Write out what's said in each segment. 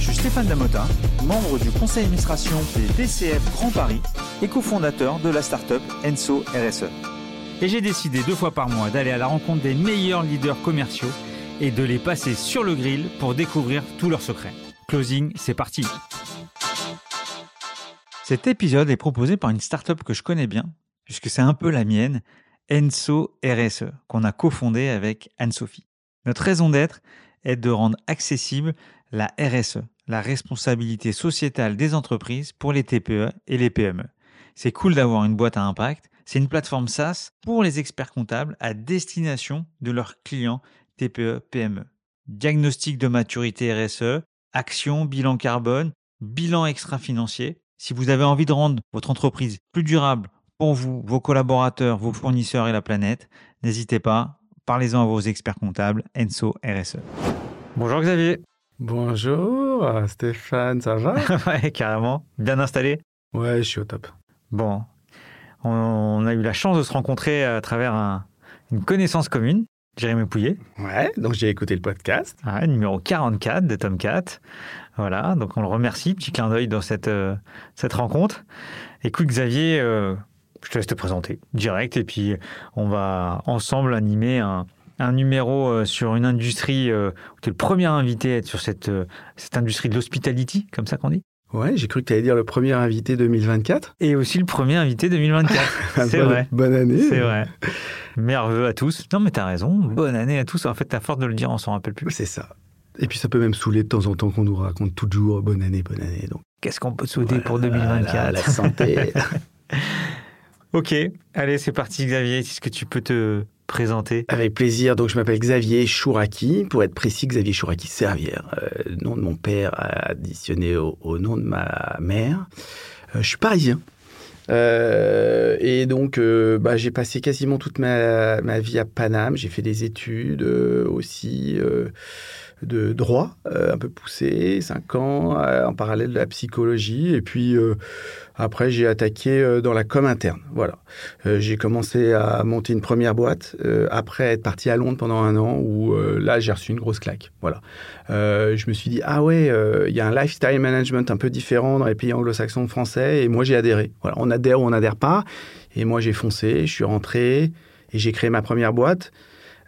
Je suis Stéphane Damota, membre du conseil d'administration des DCF Grand Paris et cofondateur de la start-up Enso RSE. Et j'ai décidé deux fois par mois d'aller à la rencontre des meilleurs leaders commerciaux et de les passer sur le grill pour découvrir tous leurs secrets. Closing, c'est parti Cet épisode est proposé par une start-up que je connais bien, puisque c'est un peu la mienne, Enso RSE, qu'on a cofondé avec Anne-Sophie. Notre raison d'être est de rendre accessible la RSE, la responsabilité sociétale des entreprises pour les TPE et les PME. C'est cool d'avoir une boîte à impact. C'est une plateforme SaaS pour les experts comptables à destination de leurs clients TPE, PME. Diagnostic de maturité RSE, action, bilan carbone, bilan extra-financier. Si vous avez envie de rendre votre entreprise plus durable pour vous, vos collaborateurs, vos fournisseurs et la planète, n'hésitez pas, parlez-en à vos experts comptables, Enso RSE. Bonjour Xavier. Bonjour Stéphane, ça va Ouais, carrément. Bien installé Ouais, je suis au top. Bon, on a eu la chance de se rencontrer à travers une connaissance commune, Jérémy Pouillet. Ouais, donc j'ai écouté le podcast. Ouais, numéro 44 de Tomcat. Voilà, donc on le remercie. Petit clin d'œil dans cette, euh, cette rencontre. Écoute Xavier, euh, je te laisse te présenter direct et puis on va ensemble animer un, numéro euh, sur une industrie euh, où tu es le premier invité à être sur cette, euh, cette industrie de l'hospitality, comme ça qu'on dit. Ouais, j'ai cru que tu allais dire le premier invité 2024. Et aussi le premier invité 2024. C'est vrai. Bonne année. C'est vrai. Merveilleux à tous. Non, mais tu as raison. Bonne année à tous. En fait, à force de le dire, on s'en rappelle plus. C'est ça. Et puis ça peut même saouler de temps en temps qu'on nous raconte toujours bonne année, bonne année. Donc qu'est-ce qu'on peut souhaiter pour 2024 la, la santé. Ok, allez, c'est parti Xavier. Est-ce que tu peux te Avec plaisir. Donc, je m'appelle Xavier Chouraki. Pour être précis, Xavier Chouraki Servière. Euh, nom de mon père additionné au, nom de ma mère. Euh, je suis parisien. Euh, et donc, bah, j'ai passé quasiment toute ma, ma, vie à Paname. J'ai fait des études aussi de droit, un peu poussé, 5 ans, en parallèle de la psychologie. Et puis, après, j'ai attaqué euh, dans la com interne. Voilà. Euh, j'ai commencé à monter une première boîte euh, après être parti à Londres pendant un an où là, j'ai reçu une grosse claque. Voilà. je me suis dit, ah ouais, il y a un lifestyle management un peu différent dans les pays anglo-saxons français et moi, j'ai adhéré. Voilà. On adhère ou on n'adhère pas. Et moi, j'ai foncé, je suis rentré et j'ai créé ma première boîte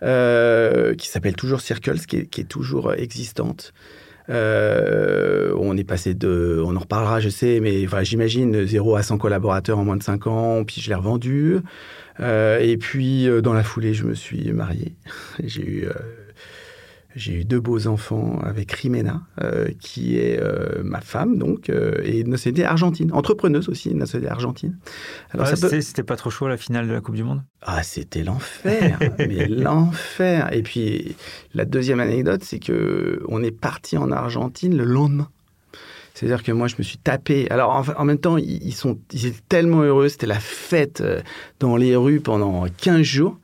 qui s'appelle toujours Circles, qui qui est toujours existante. Euh, on est passé de, on en reparlera, je sais, mais enfin, j'imagine 0 à 100 collaborateurs en moins de 5 ans, puis je l'ai revendu. Euh, et puis, euh, dans la foulée, je me suis marié. J'ai eu j'ai eu deux beaux enfants avec Rimena, euh, qui est euh, ma femme, donc, euh, et de nationalité argentine. Entrepreneuse aussi, de nationalité argentine. Alors, C'était pas trop chaud la finale de la Coupe du Monde? Ah, c'était l'enfer, mais l'enfer. Et puis, la deuxième anecdote, c'est que on est parti en Argentine le lendemain. C'est-à-dire que moi, je me suis tapé. Alors, en, en même temps, ils, sont, ils étaient tellement heureux. C'était la fête dans les rues pendant 15 jours.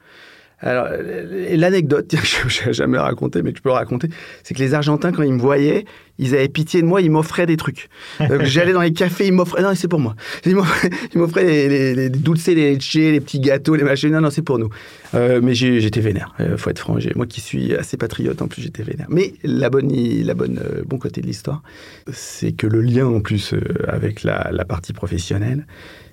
Alors, l'anecdote, je n'ai jamais raconté, mais que je peux le raconter, c'est que les Argentins, quand ils me voyaient, ils avaient pitié de moi, ils m'offraient des trucs. J'allais dans les cafés, ils m'offraient. Non, c'est pour moi. Ils m'offraient les, les, les dulces, les leches, les petits gâteaux, les machines. Non, non, c'est pour nous. Euh, mais j'étais vénère, il euh, faut être franc. Moi qui suis assez patriote, en plus, j'étais vénère. Mais la bonne, la bonne, euh, bon côté de l'histoire, c'est que le lien, en plus, avec la, la partie professionnelle,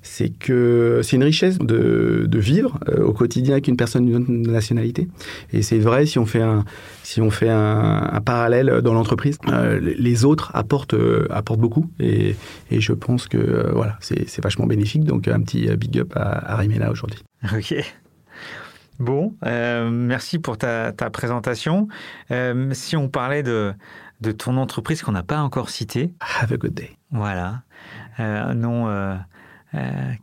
c'est que c'est une richesse de, vivre euh, au quotidien avec une personne d'une nationalité. Et c'est vrai si on fait un, si on fait un, parallèle dans l'entreprise, euh, les autres apportent, euh, apportent beaucoup. Et, je pense que voilà, c'est vachement bénéfique. Donc un petit big up à, à Rimena aujourd'hui. Ok. Bon, merci pour ta, présentation. si on parlait de, de ton entreprise qu'on n'a pas encore citée. Have a good day. Voilà. non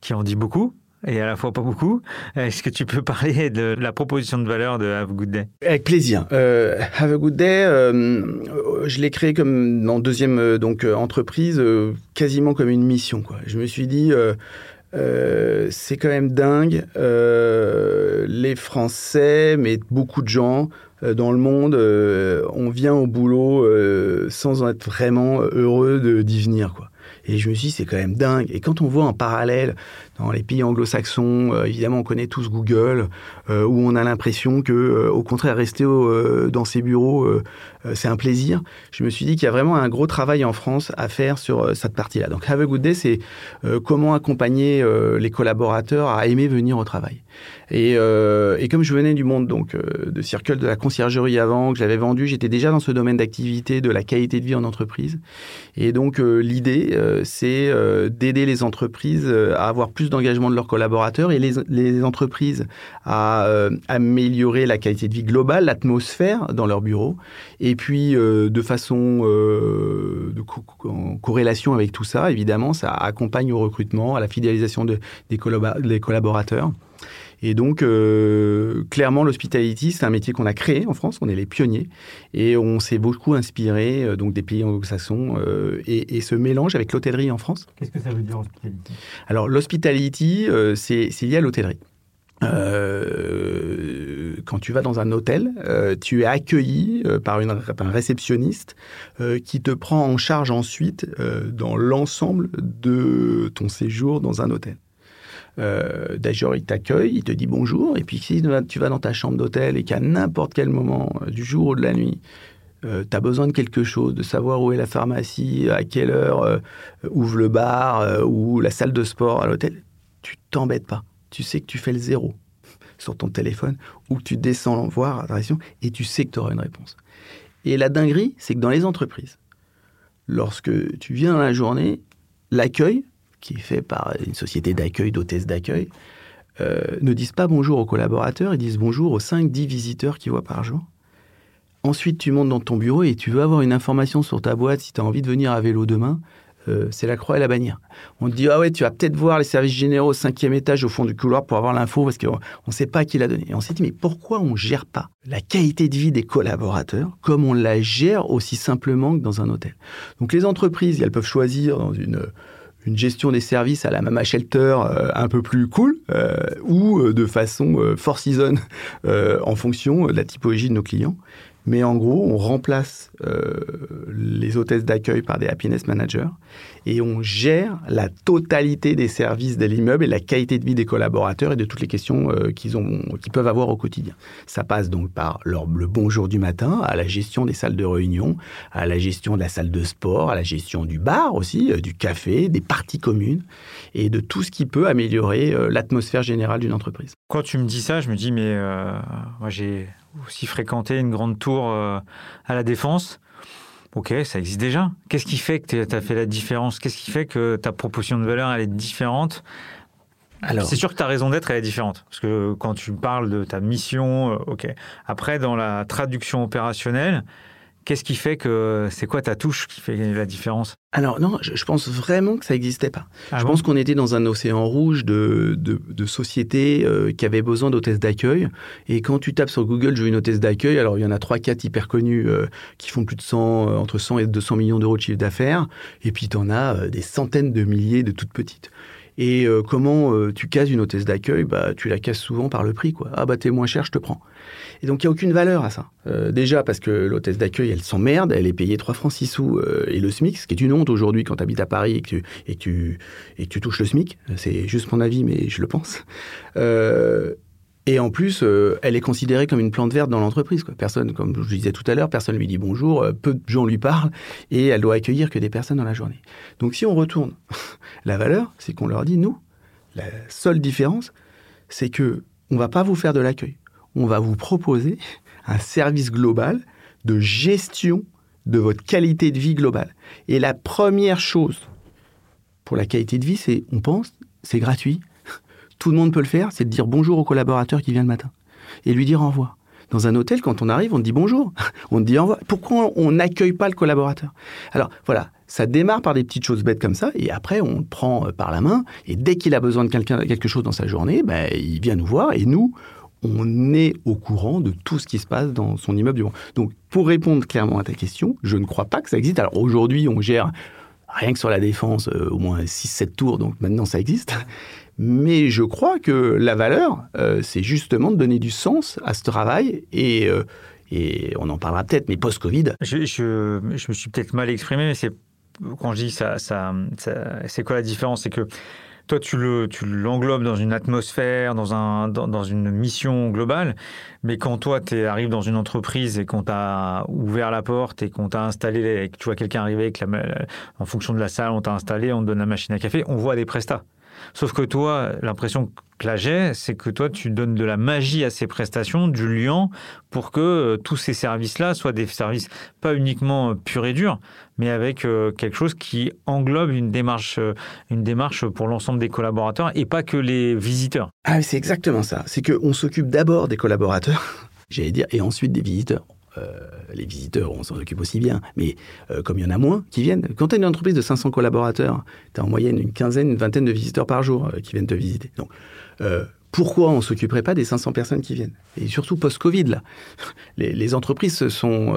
qui en dit beaucoup et à la fois pas beaucoup. Est-ce que tu peux parler de la proposition de valeur de Have a Good Day? Avec plaisir. Euh, Have a Good Day, euh, je l'ai créé comme en deuxième donc entreprise, quasiment comme une mission. Je me suis dit, euh, c'est quand même dingue. Euh, les Français, mais beaucoup de gens euh, dans le monde, on vient au boulot sans en être vraiment heureux d'y venir. Et je me suis dit, c'est quand même dingue. Et quand on voit en parallèle, dans les pays anglo-saxons, euh, évidemment, on connaît tous Google, euh, où on a l'impression que, euh, au contraire, rester dans ses bureaux, c'est un plaisir. Je me suis dit qu'il y a vraiment un gros travail en France à faire sur cette partie-là. Donc, Have a Good Day, c'est comment accompagner les collaborateurs à aimer venir au travail. Et, comme je venais du monde donc de Circle de la conciergerie avant, que j'avais vendu, j'étais déjà dans ce domaine d'activité de la qualité de vie en entreprise. Et donc l'idée, c'est d'aider les entreprises à avoir plus d'engagement de leurs collaborateurs et les, entreprises à euh, améliorer la qualité de vie globale, l'atmosphère dans leur bureau. Et puis, euh, de façon euh, en corrélation avec tout ça, évidemment, ça accompagne au recrutement, à la fidélisation de, des, des collaborateurs. Et donc, euh, clairement, l'hospitality, c'est un métier qu'on a créé en France, on est les pionniers, et on s'est beaucoup inspiré euh, donc des pays anglo-saxons euh, et, ce mélange avec l'hôtellerie en France. Qu'est-ce que ça veut dire hospitality Alors, l'hospitality, c'est lié à l'hôtellerie. quand tu vas dans un hôtel, tu es accueilli par, une, un réceptionniste qui te prend en charge ensuite dans l'ensemble de ton séjour dans un hôtel. Euh, D'ailleurs, il t'accueille, il te dit bonjour, et puis si tu vas dans ta chambre d'hôtel et qu'à n'importe quel moment euh, du jour ou de la nuit, euh, tu as besoin de quelque chose, de savoir où est la pharmacie, à quelle heure euh, ouvre le bar ou la salle de sport à l'hôtel, tu t'embêtes pas. Tu sais que tu fais le zéro sur ton téléphone ou que tu descends voir la et tu sais que tu auras une réponse. Et la dinguerie, c'est que dans les entreprises, lorsque tu viens dans la journée, l'accueil, qui est fait par une société d'accueil, d'hôtesse d'accueil, euh, ne disent pas bonjour aux collaborateurs, ils disent bonjour aux 5-10 visiteurs qu'ils voient par jour. Ensuite, tu montes dans ton bureau et tu veux avoir une information sur ta boîte si tu as envie de venir à vélo demain. Euh, c'est la croix et la bannière. On te dit, ah ouais, tu vas peut-être voir les services généraux au cinquième étage au fond du couloir pour avoir l'info parce qu'on ne sait pas qui l'a donné. Et on s'est dit, mais pourquoi on ne gère pas la qualité de vie des collaborateurs comme on la gère aussi simplement que dans un hôtel? Donc les entreprises, elles peuvent choisir dans une une gestion des services à la Mama Shelter euh, un peu plus cool euh, ou euh, de façon four season en fonction de la typologie de nos clients. Mais en gros, on remplace euh, les hôtesses d'accueil par des happiness managers et on gère la totalité des services de l'immeuble et la qualité de vie des collaborateurs et de toutes les questions euh, qu'ils peuvent avoir au quotidien. Ça passe donc par le bonjour du matin, à la gestion des salles de réunion, à la gestion de la salle de sport, à la gestion du bar aussi, euh, du café, des parties communes et de tout ce qui peut améliorer l'atmosphère générale d'une entreprise. Quand tu me dis ça, je me dis mais moi j'ai aussi fréquenter une grande tour euh, à la Défense. Ok, ça existe déjà. Qu'est-ce qui fait que tu as fait la différence? Qu'est-ce qui fait que ta proposition de valeur, elle est différente? Alors, c'est sûr que ta raison d'être elle est différente parce que quand tu parles de ta mission, euh, ok. Après, dans la traduction opérationnelle, Qu'est-ce qui fait que c'est quoi ta touche qui fait la différence? Alors non, je, pense vraiment que ça n'existait pas. Ah je pense qu'on était dans un océan rouge de, de, sociétés euh, qui avaient besoin d'hôtesses d'accueil. Et quand tu tapes sur Google, je veux une hôtesse d'accueil, alors il y en a 3-4 hyper connus euh, qui font plus de 100, euh, entre 100 et 200 millions d'euros de chiffre d'affaires. Et puis tu en as des centaines de milliers de toutes petites. Et comment tu cases une hôtesse d'accueil? Bah, Tu la casses souvent par le prix. Quoi. Ah bah t'es moins cher, je te prends. Et donc, il n'y a aucune valeur à ça. Euh, déjà, parce que l'hôtesse d'accueil, elle s'emmerde, elle est payée 3 francs 6 sous euh, et le SMIC, ce qui est une honte aujourd'hui quand tu habites à Paris et que tu, et tu, et tu touches le SMIC. C'est juste mon avis, mais je le pense. Euh, et en plus, elle est considérée comme une plante verte dans l'entreprise. Personne, comme je disais tout à l'heure, personne lui dit bonjour, peu de gens lui parlent, et elle doit accueillir que des personnes dans la journée. Donc si on retourne, la valeur, c'est qu'on leur dit, nous, la seule différence, c'est que on va pas vous faire de l'accueil on va vous proposer un service global de gestion de votre qualité de vie globale. Et la première chose pour la qualité de vie, c'est, on pense, c'est gratuit. Tout le monde peut le faire, c'est de dire bonjour au collaborateur qui vient le matin et lui dire au revoir. Dans un hôtel, quand on arrive, on dit bonjour, on te dit au revoir. Pourquoi on n'accueille pas le collaborateur? Alors voilà, ça démarre par des petites choses bêtes comme ça, et après on le prend euh, par la main, et dès qu'il a besoin de quelque chose dans sa journée, ben, il vient nous voir, et nous, on est au courant de tout ce qui se passe dans son immeuble. Donc, pour répondre clairement à ta question, je ne crois pas que ça existe. Alors aujourd'hui, on gère rien que sur la défense, au moins 6-7 tours, donc maintenant ça existe. Mais je crois que la valeur, c'est justement de donner du sens à ce travail et et on en parlera peut-être, mais post-Covid. Je, me suis peut-être mal exprimé, mais c'est quand je dis ça, ça, c'est quoi la différence? C'est que toi, tu le, tu l'englobes dans une atmosphère, dans, un, dans, une mission globale, mais quand toi, tu arrives dans une entreprise et qu'on t'a ouvert la porte et qu'on t'a installé, et que tu vois quelqu'un arriver avec la, en fonction de la salle, on t'a installé, on te donne la machine à café, on voit des prestats. Sauf que toi, l'impression que là j'ai, c'est que toi, tu donnes de la magie à ces prestations, du lien, pour que euh, tous ces services-là soient des services pas uniquement euh, purs et durs, mais avec euh, quelque chose qui englobe une démarche, une démarche pour l'ensemble des collaborateurs et pas que les visiteurs. Ah, c'est exactement ça. C'est qu'on s'occupe d'abord des collaborateurs, j'allais dire, et ensuite des visiteurs. Euh, les visiteurs, on s'en occupe aussi bien, mais euh, comme il y en a moins qui viennent, quand tu as une entreprise de 500 collaborateurs, tu as en moyenne une quinzaine, une vingtaine de visiteurs par jour euh, qui viennent te visiter. Donc, pourquoi on ne s'occuperait pas des 500 personnes qui viennent? Et surtout post-Covid, là. Les, entreprises se sont,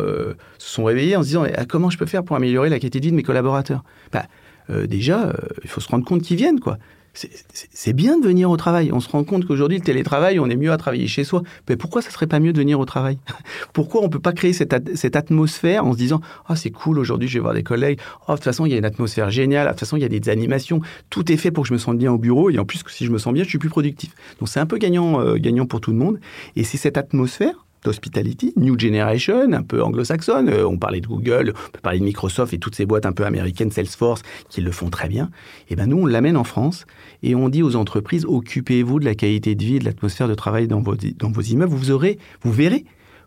sont réveillées en se disant ah, comment je peux faire pour améliorer la qualité de vie de mes collaborateurs? Bah, Déjà, il faut se rendre compte qu'ils viennent, quoi c'est bien de venir au travail. On se rend compte qu'aujourd'hui, le télétravail, on est mieux à travailler chez soi. Mais pourquoi ça serait pas mieux de venir au travail? Pourquoi on peut pas créer cette, atmosphère en se disant ah c'est cool aujourd'hui, je vais voir des collègues. Oh, de toute façon, il y a une atmosphère géniale. De toute façon, il y a des animations. Tout est fait pour que je me sente bien au bureau. Et en plus, si je me sens bien, je suis plus productif. Donc c'est un peu gagnant, euh, gagnant pour tout le monde. Et c'est cette atmosphère Hospitality, New Generation, un peu anglo-saxonne. Euh, on parlait de Google, on peut parler de Microsoft et toutes ces boîtes un peu américaines, Salesforce, qui le font très bien. Et eh ben nous, on l'amène en France et on dit aux entreprises occupez-vous de la qualité de vie et de l'atmosphère de travail dans vos, dans vos immeubles. Vous aurez, vous verrez,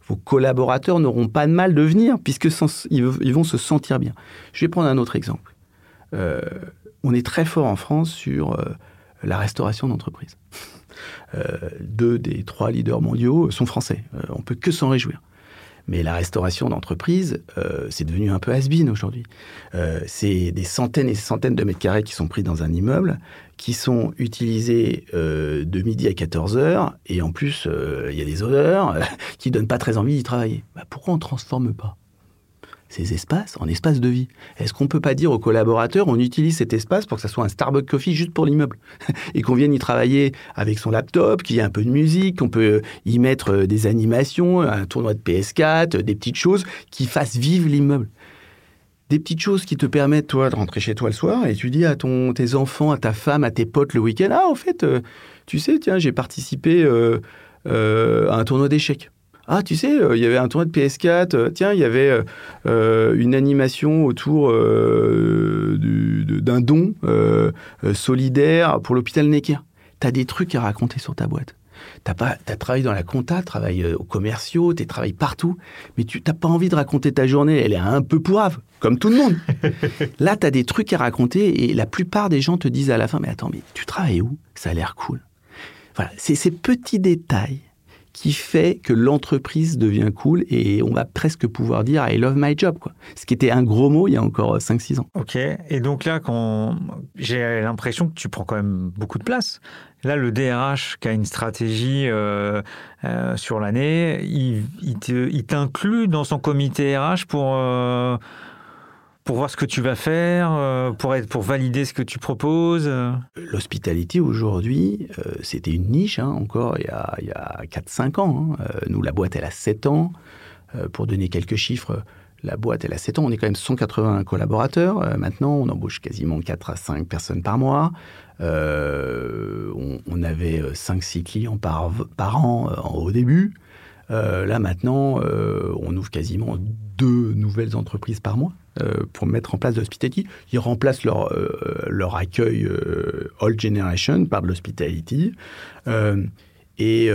vos collaborateurs n'auront pas de mal de venir puisque ils vont se sentir bien. Je vais prendre un autre exemple. Euh, on est très fort en France sur euh, la restauration d'entreprise. Euh, deux des trois leaders mondiaux sont français. Euh, on peut que s'en réjouir. Mais la restauration d'entreprise, euh, c'est devenu un peu has-been aujourd'hui. c'est des centaines et centaines de mètres carrés qui sont pris dans un immeuble, qui sont utilisés de midi à 14 heures, et en plus, il y a des odeurs qui donnent pas très envie d'y travailler. Bah, pourquoi on ne transforme pas? Ces espaces en espaces de vie. Est-ce qu'on ne peut pas dire aux collaborateurs, on utilise cet espace pour que ça soit un Starbucks Coffee juste pour l'immeuble et qu'on vienne y travailler avec son laptop, qu'il y ait un peu de musique, qu'on peut y mettre euh, des animations, un tournoi de PS4, des petites choses qui fassent vivre l'immeuble. Des petites choses qui te permettent, toi, de rentrer chez toi le soir et tu dis à ton, tes enfants, à ta femme, à tes potes le week-end, ah, en fait, euh, tu sais, tiens, j'ai participé euh, à un tournoi d'échecs. Ah, tu sais, euh, il y avait un tournoi de PS4. Euh, tiens, il y avait euh, une animation autour d'un don solidaire pour l'hôpital Necker. Tu as des trucs à raconter sur ta boîte. Tu as, travaillé dans la compta, travaillé aux commerciaux, tu travaillé partout, mais tu n'as pas envie de raconter ta journée. Elle est un peu pourrave, comme tout le monde. Là, tu as des trucs à raconter et la plupart des gens te disent à la fin, mais attends, mais tu travailles où? Ça a l'air cool. Voilà, c'est ces petits détails qui fait que l'entreprise devient cool et on va presque pouvoir dire I love my job, quoi. Ce qui était un gros mot il y a encore 5-6 ans. Ok, et donc là, quand j'ai l'impression que tu prends quand même beaucoup de place. Là, le DRH qui a une stratégie euh, euh, sur l'année, il, t'inclut dans son comité RH pour... Euh, pour voir ce que tu vas faire, euh, pour, être, pour valider ce que tu proposes euh L'hospitality aujourd'hui, euh, c'était une niche hein, encore il y a, a 4-5 ans. Hein. nous, la boîte, elle a 7 ans. pour donner quelques chiffres, la boîte, elle a 7 ans. On est quand même 180 collaborateurs. maintenant, on embauche quasiment 4 à 5 personnes par mois. On, avait 5-6 clients par, par an au début. là, maintenant, on ouvre quasiment deux nouvelles entreprises par mois. Euh, pour mettre en place de l'hospitality. Ils remplacent leur, euh, leur accueil euh, Old Generation par de l'hospitality. Et,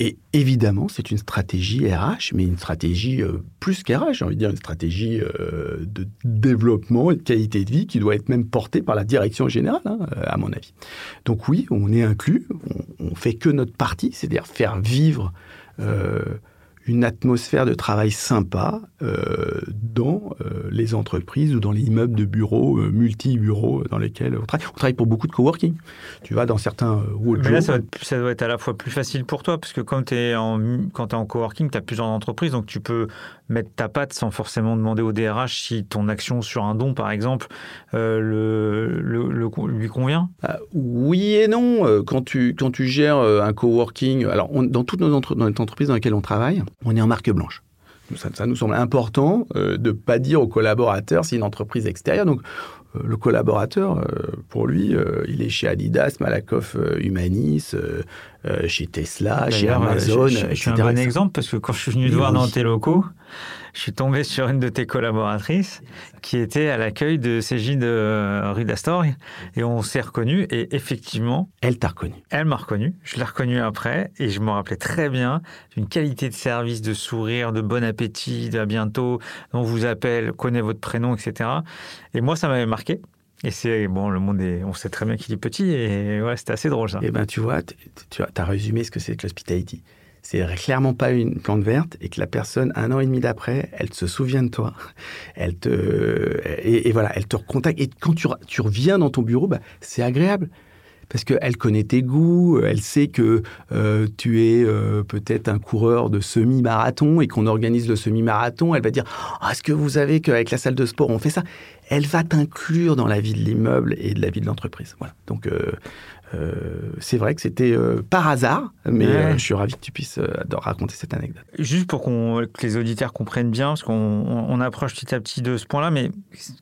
et, évidemment, c'est une stratégie RH, mais une stratégie plus qu'RH, j'ai envie de dire une stratégie de développement et de qualité de vie qui doit être même portée par la direction générale, hein, à mon avis. Donc oui, on est inclus, on, on fait que notre partie, c'est-à-dire faire vivre une atmosphère de travail sympa euh, dans euh, les entreprises ou dans les immeubles de bureaux, euh, multi-bureaux dans lesquels on travaille. On travaille pour beaucoup de coworking. Tu vas dans certains Mais là, ça, ça, doit être à la fois plus facile pour toi, parce que quand tu es en, quand es en coworking, tu as plusieurs entreprises, donc tu peux mettre ta patte sans forcément demander au DRH si ton action sur un don, par exemple, le, le, le, lui convient ah, Oui et non. Quand tu, quand tu gères un coworking, alors on, dans toutes nos entre, dans les entreprises dans lesquelles on travaille, on est en marque blanche. Ça, ça nous semble important euh, de ne pas dire aux collaborateurs si une entreprise extérieure. Donc, euh, le collaborateur, euh, pour lui, il est chez Adidas, Malakoff Humanis, chez Tesla, chez Amazon. Je, je, suis un bon exemple parce que quand je suis venu te voir dans tes locaux, je suis tombé sur une de tes collaboratrices qui était à l'accueil de CJ de rue d'Astor et on s'est reconnu et effectivement. Elle t'a reconnu. Elle m'a reconnu. Je l'ai reconnu après et je me rappelais très bien d'une qualité de service, de sourire, de bon appétit, de à bientôt, on vous appelle, connaît votre prénom, etc. Et moi, ça m'avait marqué. Et c'est bon, le monde est, on sait très bien qu'il est petit et ouais, c'était assez drôle ça. Eh ben tu vois, tu as résumé ce que c'est que l'hospitality c'est clairement pas une plante verte et que la personne, un an et demi d'après, elle se souvient de toi. Elle te, et, voilà, elle te recontacte. Et quand tu, reviens dans ton bureau, bah, c'est agréable parce qu'elle connaît tes goûts, elle sait que euh, tu es euh, peut-être un coureur de semi-marathon et qu'on organise le semi-marathon, elle va dire Est-ce que vous savez qu'avec la salle de sport, on fait ça? Elle va t'inclure dans la vie de l'immeuble et de la vie de l'entreprise. Voilà. Donc, euh, euh c'est vrai que c'était euh, par hasard, mais ouais. je suis ravi que tu puisses raconter cette anecdote. Juste pour qu'on, que les auditeurs comprennent bien, parce qu'on on approche petit à petit de ce point-là, mais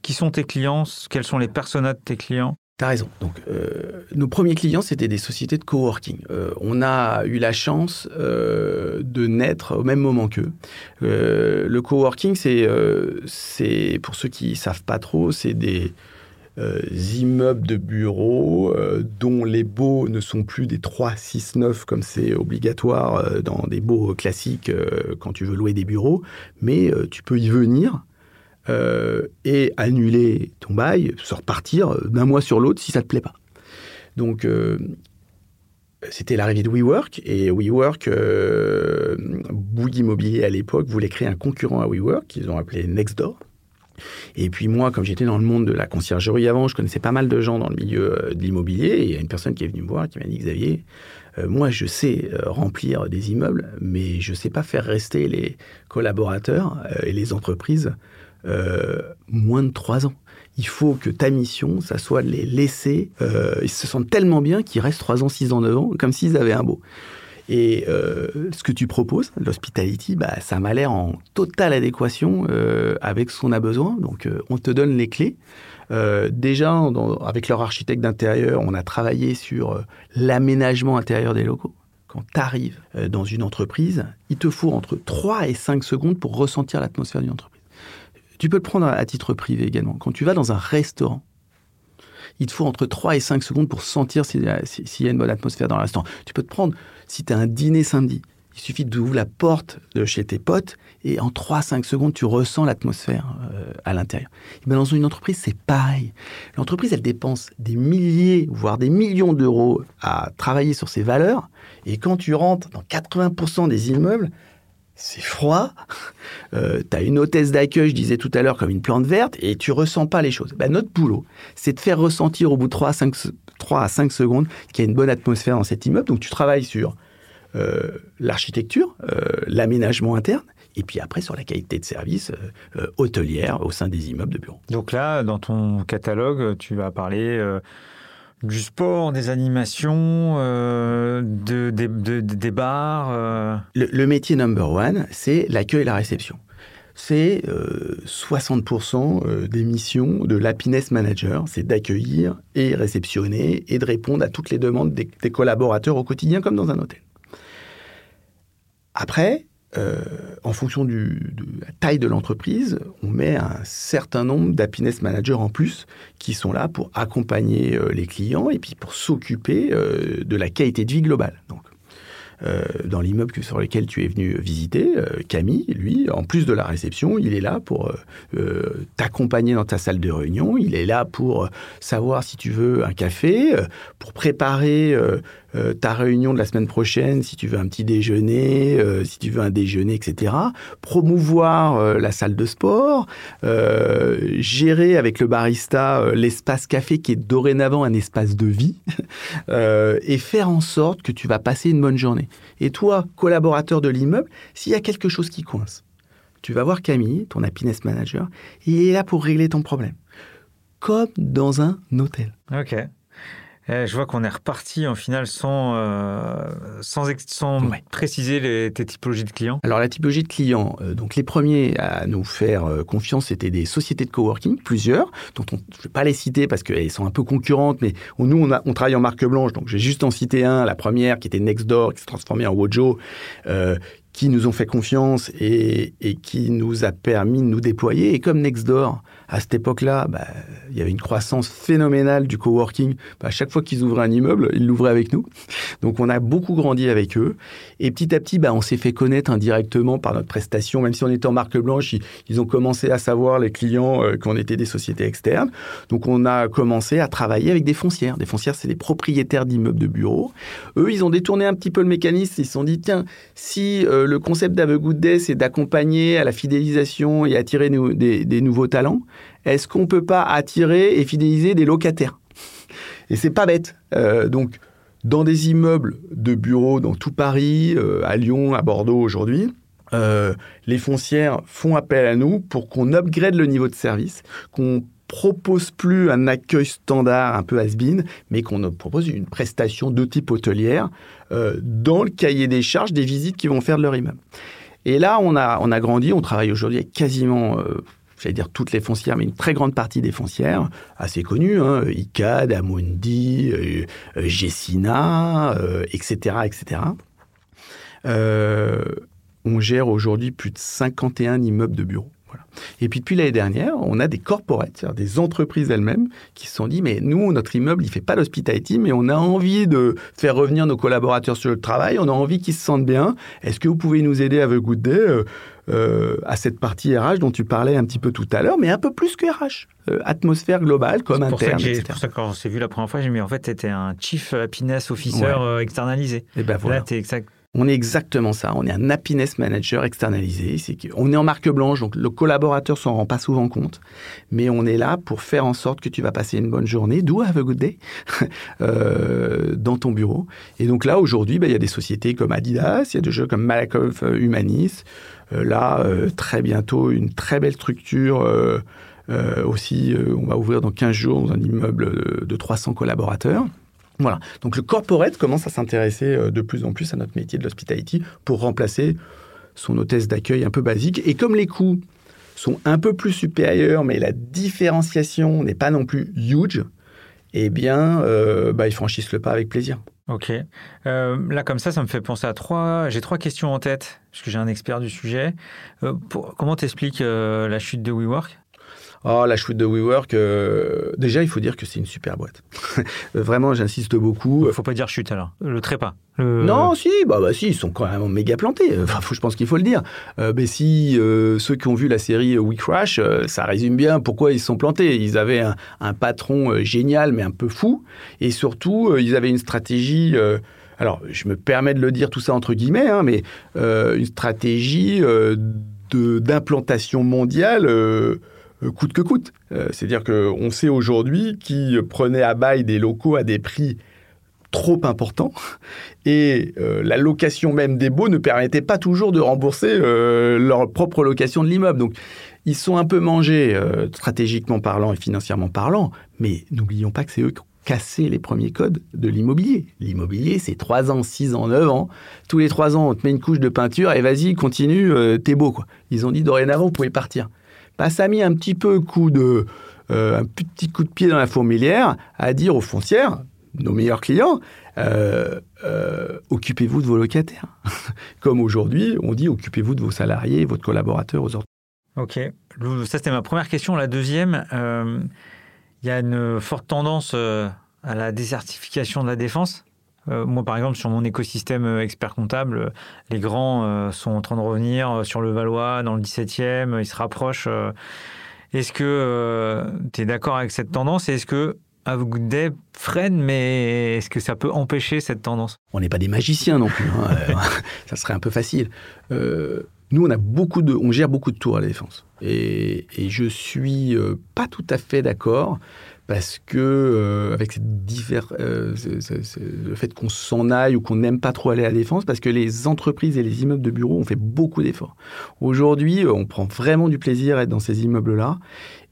qui sont tes clients? Quels sont les personas de tes clients? T'as raison. Donc, euh, nos premiers clients, c'était des sociétés de coworking. Euh, on a eu la chance euh, de naître au même moment qu'eux. Euh, le coworking, c'est, euh, c'est pour ceux qui savent pas trop, c'est des euh, immeubles de bureaux dont les baux ne sont plus des 3, 6, 9 comme c'est obligatoire dans des baux classiques quand tu veux louer des bureaux, mais tu peux y venir euh, et annuler ton bail, se repartir d'un mois sur l'autre si ça te plaît pas. Donc, euh, c'était l'arrivée de WeWork et WeWork, euh, Bouygues Immobilier à l'époque voulait créer un concurrent à WeWork qu'ils ont appelé Nextdoor. Et puis moi, comme j'étais dans le monde de la conciergerie avant, je connaissais pas mal de gens dans le milieu euh, de l'immobilier. Et il y a une personne qui est venue me voir qui m'a dit Xavier, euh, moi je sais euh, remplir des immeubles, mais je sais pas faire rester les collaborateurs et les entreprises moins de trois ans. Il faut que ta mission, ça soit de les laisser, ils se sentent tellement bien qu'ils restent trois ans, six ans, neuf ans, comme s'ils avaient un beau. Et euh, ce que tu proposes, l'hospitality, bah, ça m'a l'air en totale adéquation euh, avec ce qu'on a besoin. Donc, euh, on te donne les clés. Déjà, avec leur architecte d'intérieur, on a travaillé sur l'aménagement intérieur des locaux. Quand tu arrives dans une entreprise, il te faut entre 3 et 5 secondes pour ressentir l'atmosphère d'une entreprise. Tu peux le prendre à titre privé également. Quand tu vas dans un restaurant, il te faut entre 3 et 5 secondes pour sentir s'il y, a une bonne atmosphère dans le restaurant. Tu peux te prendre, si tu as un dîner samedi, il suffit d'ouvrir la porte de chez tes potes et en 3-5 secondes, tu ressens l'atmosphère euh, à l'intérieur. dans une entreprise, c'est pareil. L'entreprise, elle dépense des milliers, voire des millions d'euros à travailler sur ses valeurs. Et quand tu rentres dans 80% des immeubles, c'est froid, euh, tu as une hôtesse d'accueil, je disais tout à l'heure, comme une plante verte, et tu ressens pas les choses. Ben, notre boulot, c'est de faire ressentir au bout de 3 à 5, 3 à 5 secondes qu'il y a une bonne atmosphère dans cet immeuble. Donc tu travailles sur euh, l'architecture, euh, l'aménagement interne, et puis après sur la qualité de service euh, hôtelière au sein des immeubles de bureaux. Donc là, dans ton catalogue, tu vas parler du sport, des animations, euh, de, de, de, des bars. euh. Le, métier number one, c'est l'accueil et la réception. C'est euh, 60% euh, des missions de l'happiness manager, c'est d'accueillir et réceptionner et de répondre à toutes les demandes des, des collaborateurs au quotidien comme dans un hôtel. Après, euh, en fonction de la taille de l'entreprise, on met un certain nombre d'happiness managers en plus qui sont là pour accompagner euh, les clients et puis pour s'occuper euh, de la qualité de vie globale. Donc, dans l'immeuble sur lequel tu es venu visiter, Camille, lui, en plus de la réception, il est là pour t'accompagner dans ta salle de réunion, il est là pour savoir si tu veux un café, pour préparer euh, ta réunion de la semaine prochaine, si tu veux un petit déjeuner, euh, si tu veux un déjeuner, etc. Promouvoir euh, la salle de sport, gérer avec le barista l'espace café qui est dorénavant un espace de vie, et faire en sorte que tu vas passer une bonne journée. Et toi, collaborateur de l'immeuble, s'il y a quelque chose qui coince, tu vas voir Camille, ton happiness manager, et il est là pour régler ton problème. Comme dans un hôtel. Ok. Eh, je vois qu'on est reparti en final sans, euh, sans, sans préciser les, tes typologies de clients. Alors la typologie de clients, euh, donc les premiers à nous faire euh, confiance, c'était des sociétés de coworking, plusieurs, dont on, je ne vais pas les citer parce qu'elles sont un peu concurrentes, mais nous on, a, on travaille en marque blanche, donc j'ai juste en cité un, la première qui était Nextdoor, qui s'est transformée en Wojo, qui nous ont fait confiance et, qui nous a permis de nous déployer. Et comme Nextdoor, à cette époque-là, bah, il y avait une croissance phénoménale du coworking. Bah, à chaque fois qu'ils ouvraient un immeuble, ils l'ouvraient avec nous. Donc on a beaucoup grandi avec eux. Et petit à petit, bah, on s'est fait connaître indirectement par notre prestation. Même si on était en marque blanche, ils, ont commencé à savoir, les clients, euh, qu'on était des sociétés externes. Donc on a commencé à travailler avec des foncières. Des foncières, c'est des propriétaires d'immeubles de bureaux. Eux, ils ont détourné un petit peu le mécanisme. Ils se sont dit, tiens, si... Euh, le concept d'Ave Good Day, c'est d'accompagner à la fidélisation et attirer des, nouveaux talents. Est-ce qu'on ne peut pas attirer et fidéliser des locataires? Et c'est pas bête. Euh, donc, dans des immeubles de bureaux dans tout Paris, euh, à Lyon, à Bordeaux aujourd'hui, euh, les foncières font appel à nous pour qu'on upgrade le niveau de service, qu'on propose plus un accueil standard un peu has-been, mais qu'on propose une prestation de type hôtelière euh, dans le cahier des charges des visites qu'ils vont faire de leur immeuble. Et là, on a, on a grandi, on travaille aujourd'hui avec quasiment, euh, j'allais dire toutes les foncières, mais une très grande partie des foncières, assez connues, hein, ICAD, Amundi, euh, Gessina, etc. etc. on gère aujourd'hui plus de 51 immeubles de bureaux. Et puis depuis l'année dernière, on a des corporates, c'est-à-dire des entreprises elles-mêmes qui se sont dit, mais nous, notre immeuble, il fait pas l'hospitality, mais on a envie de faire revenir nos collaborateurs sur le travail, on a envie qu'ils se sentent bien. Est-ce que vous pouvez nous aider avec Good Day euh, euh, à cette partie RH dont tu parlais un petit peu tout à l'heure, mais un peu plus que RH. Euh, atmosphère globale comme interne, C'est pour ça que quand on s'est vu la première fois, j'ai mis en fait, c'était un Chief Happiness Officer externalisé. Et ben voilà. Là, exact on est exactement ça. On est un happiness manager externalisé. On est en marque blanche, donc le collaborateur s'en rend pas souvent compte, mais on est là pour faire en sorte que tu vas passer une bonne journée, do have a good day, euh, dans ton bureau. Et donc là, aujourd'hui, bah, il y a des sociétés comme Adidas, il y a des jeux comme Malakoff euh, Humanis. Euh, là, très bientôt, une très belle structure. aussi, on va ouvrir dans 15 jours dans un immeuble de 300 collaborateurs. Voilà. Donc le corporate commence à s'intéresser euh, de plus en plus à notre métier de l'hospitality pour remplacer son hôtesse d'accueil un peu basique. Et comme les coûts sont un peu plus supérieurs, mais la différenciation n'est pas non plus huge, eh bien, euh, bah, ils franchissent le pas avec plaisir. Ok. Euh, là, comme ça, ça me fait penser à trois. J'ai trois questions en tête, parce que j'ai un expert du sujet. comment t'expliques la chute de WeWork? Oh, la chute de WeWork, euh, déjà, il faut dire que c'est une super boîte. Vraiment, j'insiste beaucoup. Il faut pas dire chute alors, le trépas. Non, si, bah, bah si, ils sont quand même méga plantés. Enfin, je pense qu'il faut le dire. Euh, mais si euh, ceux qui ont vu la série We Crash, ça résume bien pourquoi ils sont plantés. Ils avaient un, un, patron génial, mais un peu fou. Et surtout, ils avaient une stratégie alors je me permets de le dire tout ça entre guillemets, hein, mais une stratégie d'implantation mondiale euh, coûte que coûte. Euh, c'est-à-dire qu'on sait aujourd'hui qu'ils prenaient à bail des locaux à des prix trop importants et euh, la location même des baux ne permettait pas toujours de rembourser leur propre location de l'immeuble. Donc ils sont un peu mangés stratégiquement parlant et financièrement parlant, mais n'oublions pas que c'est eux qui ont cassé les premiers codes de l'immobilier. L'immobilier, c'est 3 ans, 6 ans, 9 ans. Tous les 3 ans, on te met une couche de peinture et vas-y, continue, t'es beau. Quoi. Ils ont dit dorénavant, vous pouvez partir. Ça a mis un petit peu coup de, euh, un petit coup de pied dans la fourmilière à dire aux foncières, nos meilleurs clients, euh, euh, occupez-vous de vos locataires. Comme aujourd'hui, on dit occupez-vous de vos salariés, votre collaborateurs aux ordres. Ok, ça c'était ma première question. La deuxième, il y a une forte tendance à la désertification de la défense. Moi, par exemple, sur mon écosystème expert comptable, les grands sont en train de revenir sur le Valois, dans le 17e, ils se rapprochent. Est-ce que tu es d'accord avec cette tendance? Et est-ce que Have a Good Day freine, mais est-ce que ça peut empêcher cette tendance? On n'est pas des magiciens non plus, hein. Euh, ça serait un peu facile. Euh, nous, on a beaucoup de, on gère beaucoup de tours à la défense, et, et je suis euh, pas tout à fait d'accord parce que euh, avec divers, euh, le fait qu'on s'en aille ou qu'on n'aime pas trop aller à la défense, parce que les entreprises et les immeubles de bureaux ont fait beaucoup d'efforts. Aujourd'hui, on prend vraiment du plaisir à être dans ces immeubles-là,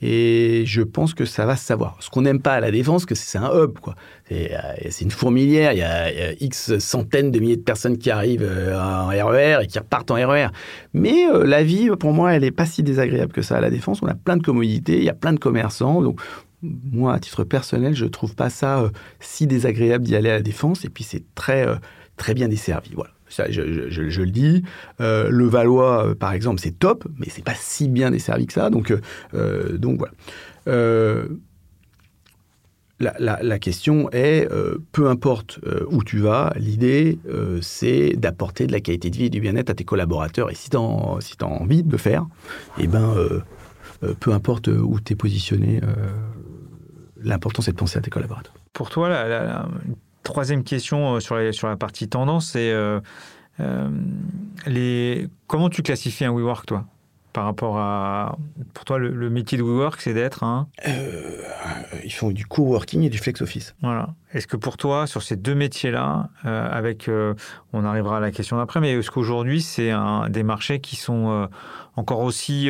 et je pense que ça va se savoir. Ce qu'on n'aime pas à la défense, que c'est un hub, quoi. C'est euh, une fourmilière. Il y, a, X centaines de milliers de personnes qui arrivent en RER et qui repartent en RER. Mais euh, la vie, pour moi, elle n'est pas si désagréable que ça à la défense. On a plein de commodités, il y a plein de commerçants. Donc, moi, à titre personnel, je trouve pas ça euh, si désagréable d'y aller à la défense. Et puis, c'est très, euh, très bien desservi. Voilà. Ça, je, le dis. Euh, le Valois, par exemple, c'est top, mais c'est pas si bien desservi que ça. Donc, donc voilà. La, la, la, question est, peu importe où tu vas, l'idée, c'est d'apporter de la qualité de vie et du bien-être à tes collaborateurs. Et si tu as, envie de le faire, eh ben, peu importe où tu es positionné, l'important, c'est de penser à tes collaborateurs. Pour toi, la, la, la troisième question sur, les, sur la partie tendance, c'est euh, euh, les... comment tu classifies un WeWork, toi par rapport à... Pour toi, le, le métier de WeWork, c'est d'être un... Euh, ils font du coworking et du flex office. Voilà. Est-ce que pour toi, sur ces deux métiers-là, euh, avec... Euh, on arrivera à la question d'après, mais est-ce qu'aujourd'hui, c'est des marchés qui sont encore aussi...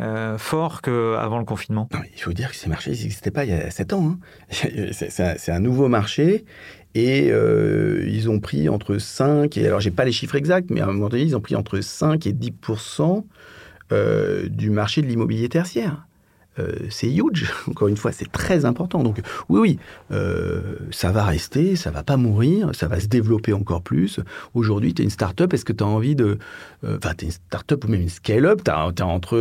Euh, fort qu'avant le confinement non, Il faut dire que ces marchés n'existaient pas il y a 7 ans. Hein. C'est un, nouveau marché et euh, ils ont pris entre 5 et alors j'ai pas les chiffres exacts, mais à un moment donné, ils ont pris entre 5 et 10% euh, du marché de l'immobilier tertiaire. Euh, c'est huge, encore une fois, c'est très important. Donc oui, oui, euh, ça va rester, ça va pas mourir, ça va se développer encore plus. Aujourd'hui, tu es une start-up, est-ce que tu as envie de... Enfin, euh, tu es une start-up ou même une scale-up, tu as, entre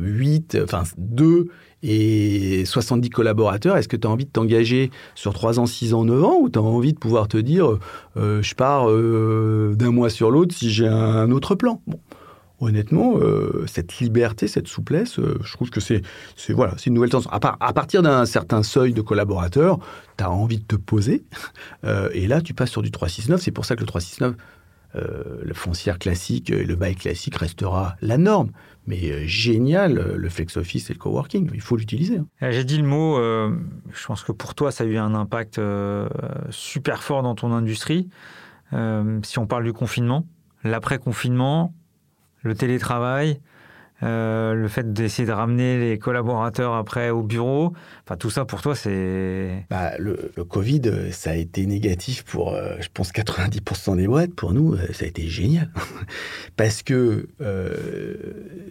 8, enfin 2 et 70 collaborateurs, est-ce que tu as envie de t'engager sur 3 ans, 6 ans, 9 ans ou tu as envie de pouvoir te dire euh, je pars euh, d'un mois sur l'autre si j'ai un autre plan? Honnêtement, euh, cette liberté, cette souplesse, je trouve que c'est voilà, une nouvelle tendance. À, par, à partir d'un certain seuil de collaborateurs, tu as envie de te poser. et là, tu passes sur du 369. C'est pour ça que le 369, le foncière classique et le bail classique restera la norme mais euh, génial, le flex office et le coworking. Il faut l'utiliser. Hein. J'ai dit le mot, euh, je pense que pour toi, ça a eu un impact euh, super fort dans ton industrie. Euh, si on parle du confinement, l'après-confinement, le télétravail, euh, le fait d'essayer de ramener les collaborateurs après au bureau, enfin tout ça pour toi c'est... Bah, le, Covid, ça a été négatif pour, euh, je pense, 90% des boîtes. Pour nous, euh, ça a été génial. Parce que euh,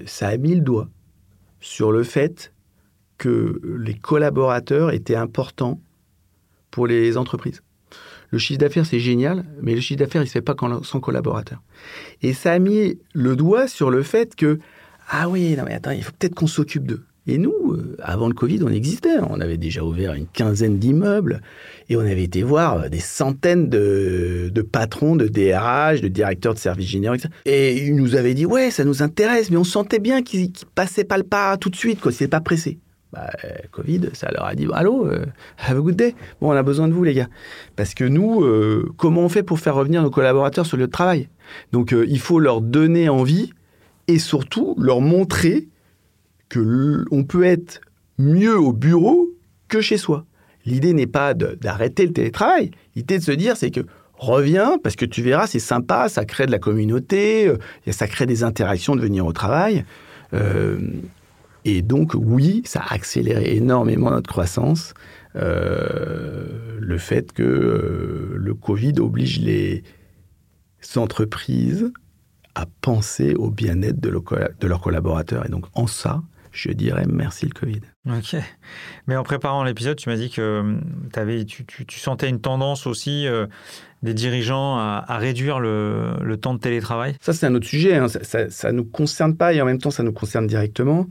ça a mis le doigt sur le fait que les collaborateurs étaient importants pour les entreprises. Le chiffre d'affaires, c'est génial, mais le chiffre d'affaires, il ne se fait pas sans collaborateurs. Et ça a mis le doigt sur le fait que ah oui, non mais attends, il faut peut-être qu'on s'occupe d'eux. Et nous, euh, avant le Covid, on existait. On avait déjà ouvert une quinzaine d'immeubles et on avait été voir des centaines de, patrons, de DRH, de directeurs de services généraux. Et ils nous avaient dit, ouais, ça nous intéresse, mais on sentait bien qu'ils ne passaient pas le pas tout de suite, quoi. Ils pas pressés. Bah, Covid, ça leur a dit, allô, euh, have a good day. Bon, on a besoin de vous, les gars. Parce que nous, euh, comment on fait pour faire revenir nos collaborateurs sur le lieu de travail? Donc, euh, il faut leur donner envie et surtout leur montrer que on peut être mieux au bureau que chez soi. L'idée n'est pas d'arrêter le télétravail. L'idée de se dire, c'est que reviens parce que tu verras, c'est sympa, ça crée de la communauté, euh, ça crée des interactions de venir au travail. Euh, et donc, oui, ça a accéléré énormément notre croissance. Euh, le fait que euh, le Covid oblige les entreprises à penser au bien-être de, leurs collaborateurs. Et donc, en ça, je dirais merci le Covid. Ok. Mais en préparant l'épisode, tu m'as dit que avais, tu, tu, tu, sentais une tendance aussi euh, des dirigeants à, réduire le, le, temps de télétravail? Ça, c'est un autre sujet. Hein. Ça ne nous concerne pas et en même temps, ça nous concerne directement.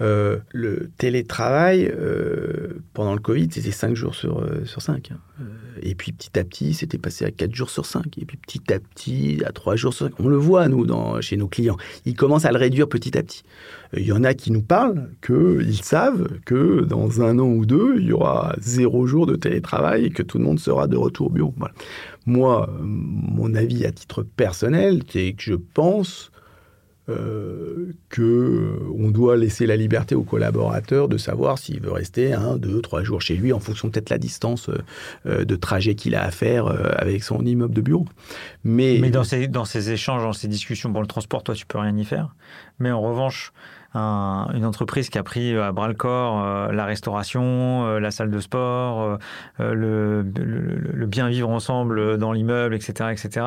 Euh, le télétravail, euh, pendant le Covid, c'était 5 jours sur, euh, sur 5. Hein. et puis petit à petit, c'était passé à 4 jours sur 5. Et puis petit à petit, à 3 jours sur 5. On le voit, nous, dans, chez nos clients. Ils commencent à le réduire petit à petit. Il y en a qui nous parlent qu'ils savent que dans un an ou deux, il y aura zéro jour de télétravail et que tout le monde sera de retour au bureau. Moi, mon avis à titre personnel, c'est que je pense euh, que euh, on doit laisser la liberté au collaborateur de savoir s'il veut rester un, deux, trois jours chez lui en fonction peut-être la distance euh, de trajet qu'il a à faire avec son immeuble de bureau. Mais, dans, ces, dans ces échanges, dans ces discussions pour le transport, toi, tu peux rien y faire. Mais en revanche, une entreprise qui a pris à bras le corps la restauration, la salle de sport, le, bien vivre ensemble dans l'immeuble, etc., etc.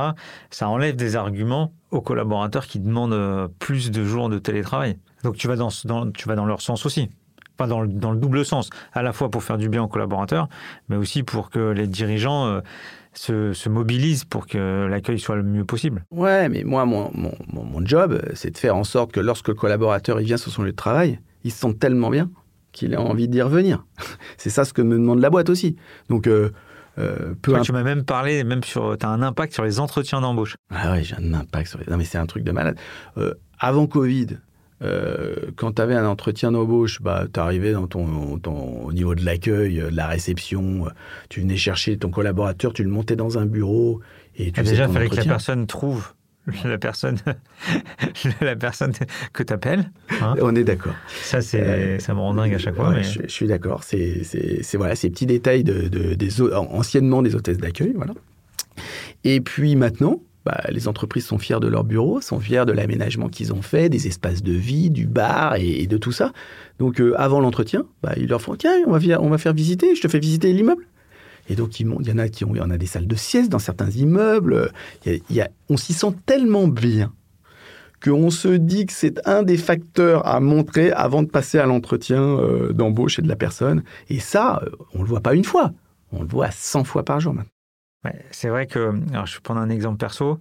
Ça enlève des arguments aux collaborateurs qui demandent euh, plus de jours de télétravail. Donc tu vas dans, tu vas dans leur sens aussi. Pas dans le, dans le, double sens, à la fois pour faire du bien aux collaborateurs, mais aussi pour que les dirigeants euh, se, se, mobilisent pour que l'accueil soit le mieux possible. Ouais, mais moi, mon, mon, mon job, c'est de faire en sorte que lorsque le collaborateur il vient sur son lieu de travail, il se sent tellement bien qu'il a envie d'y revenir. c'est ça ce que me demande la boîte aussi. Donc, euh, euh, tu m'as même parlé, même sur, tu as un impact sur les entretiens d'embauche. Ah oui, j'ai un impact sur les. Non, mais c'est un truc de malade. Euh, avant Covid, euh, quand tu avais un entretien d'embauche, bah, tu arrivais dans ton, au niveau de l'accueil, de la réception, tu venais chercher ton collaborateur, tu le montais dans un bureau. Et tu ah, déjà, il fallait que la personne trouve la personne, la personne que tu appelles. Hein. On est d'accord. Ça, c'est, euh, ça me rend dingue à chaque fois. je, suis d'accord. C'est, c'est, voilà, ces petits détails de, des, anciennement des hôtesses d'accueil. Voilà. Et puis maintenant, bah, les entreprises sont fières de leur bureau, sont fières de l'aménagement qu'ils ont fait, des espaces de vie, du bar et, de tout ça. Donc, euh, avant l'entretien, bah, ils leur font Tiens, on va, faire visiter, je te fais visiter l'immeuble. Et donc, il y en a qui ont, il y en a des salles de sieste dans certains immeubles. On s'y sent tellement bien qu'on se dit que c'est un des facteurs à montrer avant de passer à l'entretien euh, d'embauche et de la personne. Et ça, euh, on ne le voit pas une fois, on le voit 100 fois par jour maintenant. C'est vrai que, alors je vais prendre un exemple perso.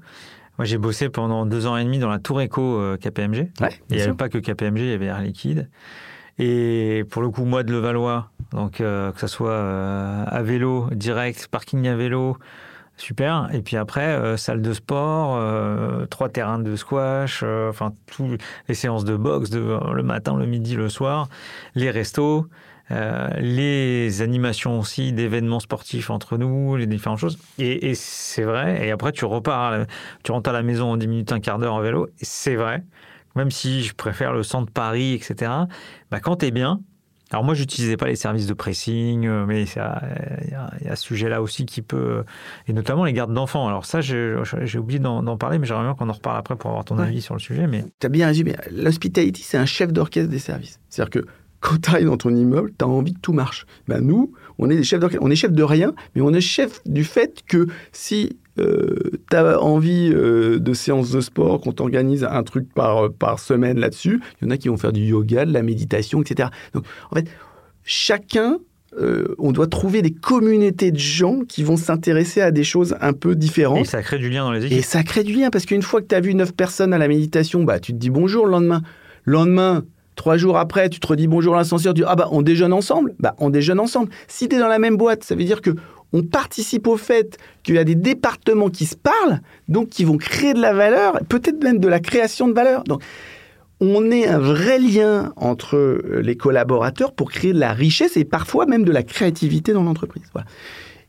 Moi, j'ai bossé pendant deux ans et demi dans la Tour Eco euh, KPMG. il n'y avait pas que KPMG, il y avait Air Liquide. Et pour le coup, moi de Levallois, donc euh, que ce soit euh, à vélo, direct, parking à vélo, super. Et puis après, euh, salle de sport, trois terrains de squash, enfin, toutes les séances de boxe de, le matin, le midi, le soir, les restos. Les animations aussi d'événements sportifs entre nous, les différentes choses. Et, et c'est vrai. Et après, tu repars, tu rentres à la maison en 10 minutes, un quart d'heure en vélo. C'est vrai même si je préfère le centre Paris, etc., bah, quand tu es bien, alors moi, j'utilisais pas les services de pressing, euh, mais il y, a ce sujet-là aussi qui peut, et notamment les gardes d'enfants. Alors ça, j'ai oublié d'en parler, mais j'aimerais bien qu'on en reparle après pour avoir ton avis sur le sujet. Mais tu as bien résumé. L'hospitality, c'est un chef d'orchestre des services. C'est-à-dire que quand tu arrives dans ton immeuble, tu as envie que tout marche. Ben nous, on est des chefs. On est chef de rien, mais on est chef du fait que si euh, tu as envie euh, de séances de sport, qu'on t'organise un truc par, par semaine là-dessus, il y en a qui vont faire du yoga, de la méditation, etc. Donc, en fait, chacun, euh, on doit trouver des communautés de gens qui vont s'intéresser à des choses un peu différentes. Et ça crée du lien dans les équipes. Et ça crée du lien, parce qu'une fois que tu as vu neuf personnes à la méditation, bah, tu te dis bonjour le lendemain. Le lendemain, Trois jours après, tu te redis bonjour à l'ascenseur, tu dis ah bah on déjeune ensemble, bah on déjeune ensemble. Si tu es dans la même boîte, ça veut dire que on participe au fait qu'il y a des départements qui se parlent, donc qui vont créer de la valeur, peut-être même de la création de valeur. Donc, on est un vrai lien entre les collaborateurs pour créer de la richesse et parfois même de la créativité dans l'entreprise.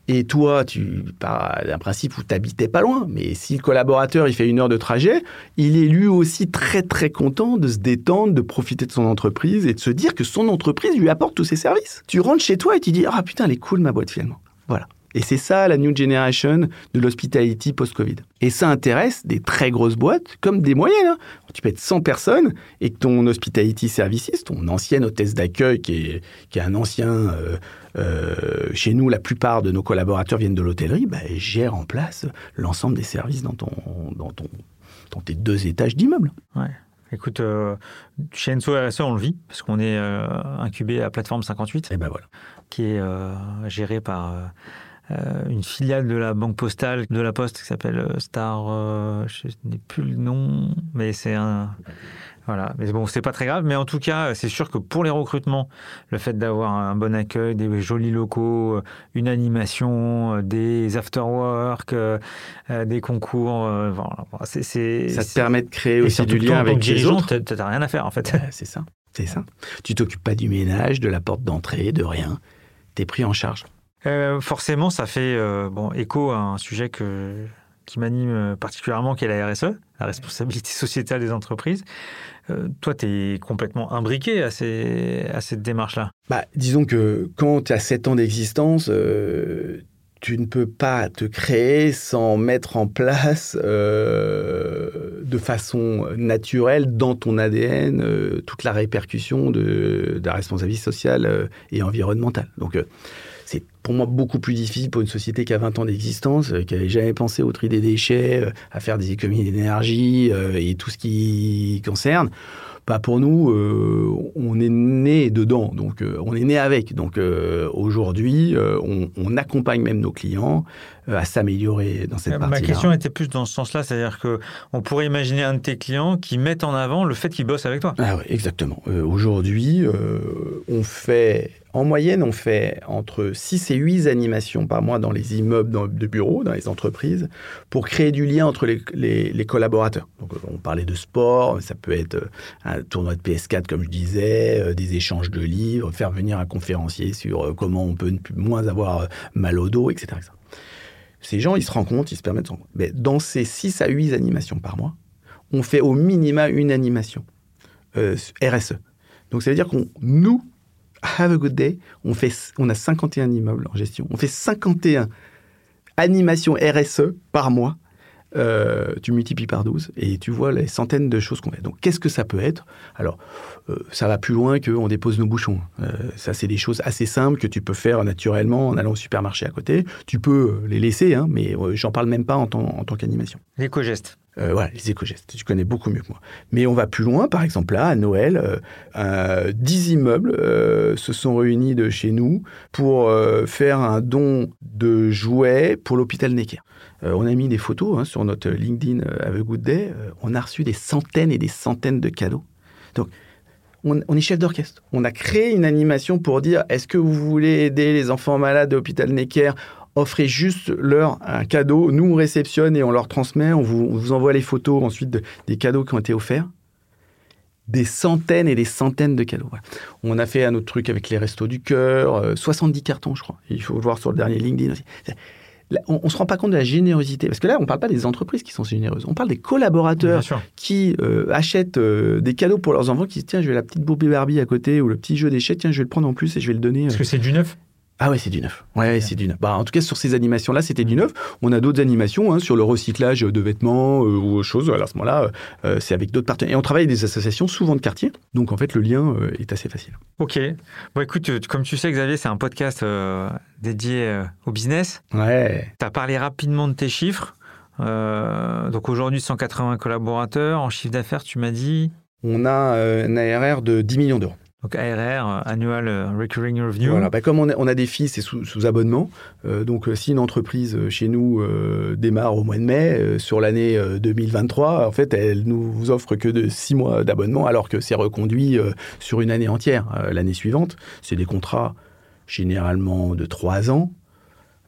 Et toi, tu pars d'un principe où tu pas loin, mais si le collaborateur il fait une heure de trajet, il est lui aussi très très content de se détendre, de profiter de son entreprise et de se dire que son entreprise lui apporte tous ses services. Tu rentres chez toi et tu dis ah putain elle est cool ma boîte finalement. Voilà. Et c'est ça la new generation de l'hospitality post-Covid. Et ça intéresse des très grosses boîtes comme des moyennes. Hein. Tu peux être 100 personnes et que ton hospitality services, ton ancienne hôtesse d'accueil qui est, qui est un ancien... Euh, euh, chez nous, la plupart de nos collaborateurs viennent de l'hôtellerie, bah, gère en place l'ensemble des services dans, ton, dans, ton, dans tes deux étages d'immeuble. Ouais. Écoute, euh, chez Enso RSE, on le vit, parce qu'on est incubé à Plateforme 58, et ben voilà. qui est géré par une filiale de la banque postale de la Poste qui s'appelle euh, Star, euh, je n'ai plus le nom, mais c'est un Voilà, mais bon, c'est pas très grave. Mais en tout cas, c'est sûr que pour les recrutements, le fait d'avoir un bon accueil, des jolis locaux, une animation, des after-work, des concours, voilà, c'est, ça te permet de créer aussi du lien avec les autres. T'as rien à faire en fait. c'est ça, c'est ça. Tu t'occupes pas du ménage, de la porte d'entrée, de rien. T'es pris en charge. Euh, forcément, ça fait bon écho à un sujet qui m'anime particulièrement, qui est la RSE, la responsabilité sociétale des entreprises. Euh, toi, tu es complètement imbriqué à, cette démarche-là. Bah, disons que quand tu as 7 ans d'existence, euh, tu ne peux pas te créer sans mettre en place euh, de façon naturelle dans ton ADN toute la répercussion de, de la responsabilité sociale et environnementale. Donc, c'est pour moi beaucoup plus difficile pour une société qui a 20 ans d'existence, euh, qui n'avait jamais pensé au tri des déchets, euh, à faire des économies d'énergie euh, et tout ce qui concerne. Bah pour nous, on est né dedans, donc on est né avec. Donc aujourd'hui, on, accompagne même nos clients à s'améliorer dans cette partie-là. Ma question était plus dans ce sens-là, c'est-à-dire que on pourrait imaginer un de tes clients qui met en avant le fait qu'il bosse avec toi. Ah oui, exactement. aujourd'hui, on fait en moyenne, on fait entre 6 et 8 animations par mois dans les immeubles de bureaux, dans les entreprises, pour créer du lien entre les, collaborateurs. Donc, euh, on parlait de sport, ça peut être euh, un tournoi de PS4, comme je disais, euh, des échanges de livres, faire venir un conférencier sur comment on peut moins avoir mal au dos, etc. Ces gens, ils se rendent compte, ils se permettent de se Mais dans ces 6 à 8 animations par mois, on fait au minima une animation RSE. Donc, ça veut dire qu'on nous, Have a Good Day, on, fait, on a 51 immeubles en gestion. On fait 51 animations RSE par mois. Euh, tu multiplies par 12 et tu vois les centaines de choses qu'on fait. Donc, qu'est-ce que ça peut être? Alors, euh, ça va plus loin qu'on dépose nos bouchons. Euh, ça, c'est des choses assez simples que tu peux faire naturellement en allant au supermarché à côté. Tu peux les laisser, hein, mais j'en parle même pas en, en tant qu'animation. L'éco-geste. Euh, voilà, les éco-gestes, tu connais beaucoup mieux que moi. Mais on va plus loin, par exemple là, à Noël, euh, 10 immeubles euh, se sont réunis de chez nous pour euh, faire un don de jouets pour l'hôpital Necker. on a mis des photos hein, sur notre LinkedIn Have a Good Day. on a reçu des centaines et des centaines de cadeaux. Donc, on, on est chef d'orchestre. On a créé une animation pour dire est-ce que vous voulez aider les enfants malades de l'hôpital Necker offrez juste leur un cadeau. Nous, on réceptionne et on leur transmet. On vous, envoie les photos ensuite des cadeaux qui ont été offerts. Des centaines et des centaines de cadeaux. On a fait un autre truc avec les restos du cœur, 70 euh, cartons, je crois. Il faut le voir sur le dernier LinkedIn aussi. on ne se rend pas compte de la générosité. Parce que là, on ne parle pas des entreprises qui sont généreuses. On parle des collaborateurs qui euh, achètent euh, des cadeaux pour leurs enfants, qui disent Tiens, je vais la petite Bobby Barbie à côté ou le petit jeu d'échecs, tiens, je vais le prendre en plus et je vais le donner. Parce que c'est du neuf ah ouais, c'est du neuf. Ouais, c'est du neuf. Bah, en tout cas, sur ces animations-là, c'était du neuf. On a d'autres animations hein, sur le recyclage de vêtements euh, ou autre chose. Alors, à ce moment-là, euh, c'est avec d'autres partenaires. Et on travaille avec des associations, souvent de quartier. Donc, en fait, le lien euh, est assez facile. Ok. Bon, écoute, comme tu sais, Xavier, c'est un podcast dédié au business. Ouais. Tu as parlé rapidement de tes chiffres. donc, aujourd'hui, 180 collaborateurs. En chiffre d'affaires, tu m'as dit? On a un ARR de 10 millions d'euros. Donc ARR, Annual Recurring Revenue. Voilà, bah, comme on a, des filles, c'est sous, abonnement. Euh, donc euh, si une entreprise euh, chez nous démarre au mois de mai, sur l'année 2023, en fait, elle nous offre que de six mois d'abonnement, alors que c'est reconduit sur une année entière l'année suivante. C'est des contrats généralement de trois ans.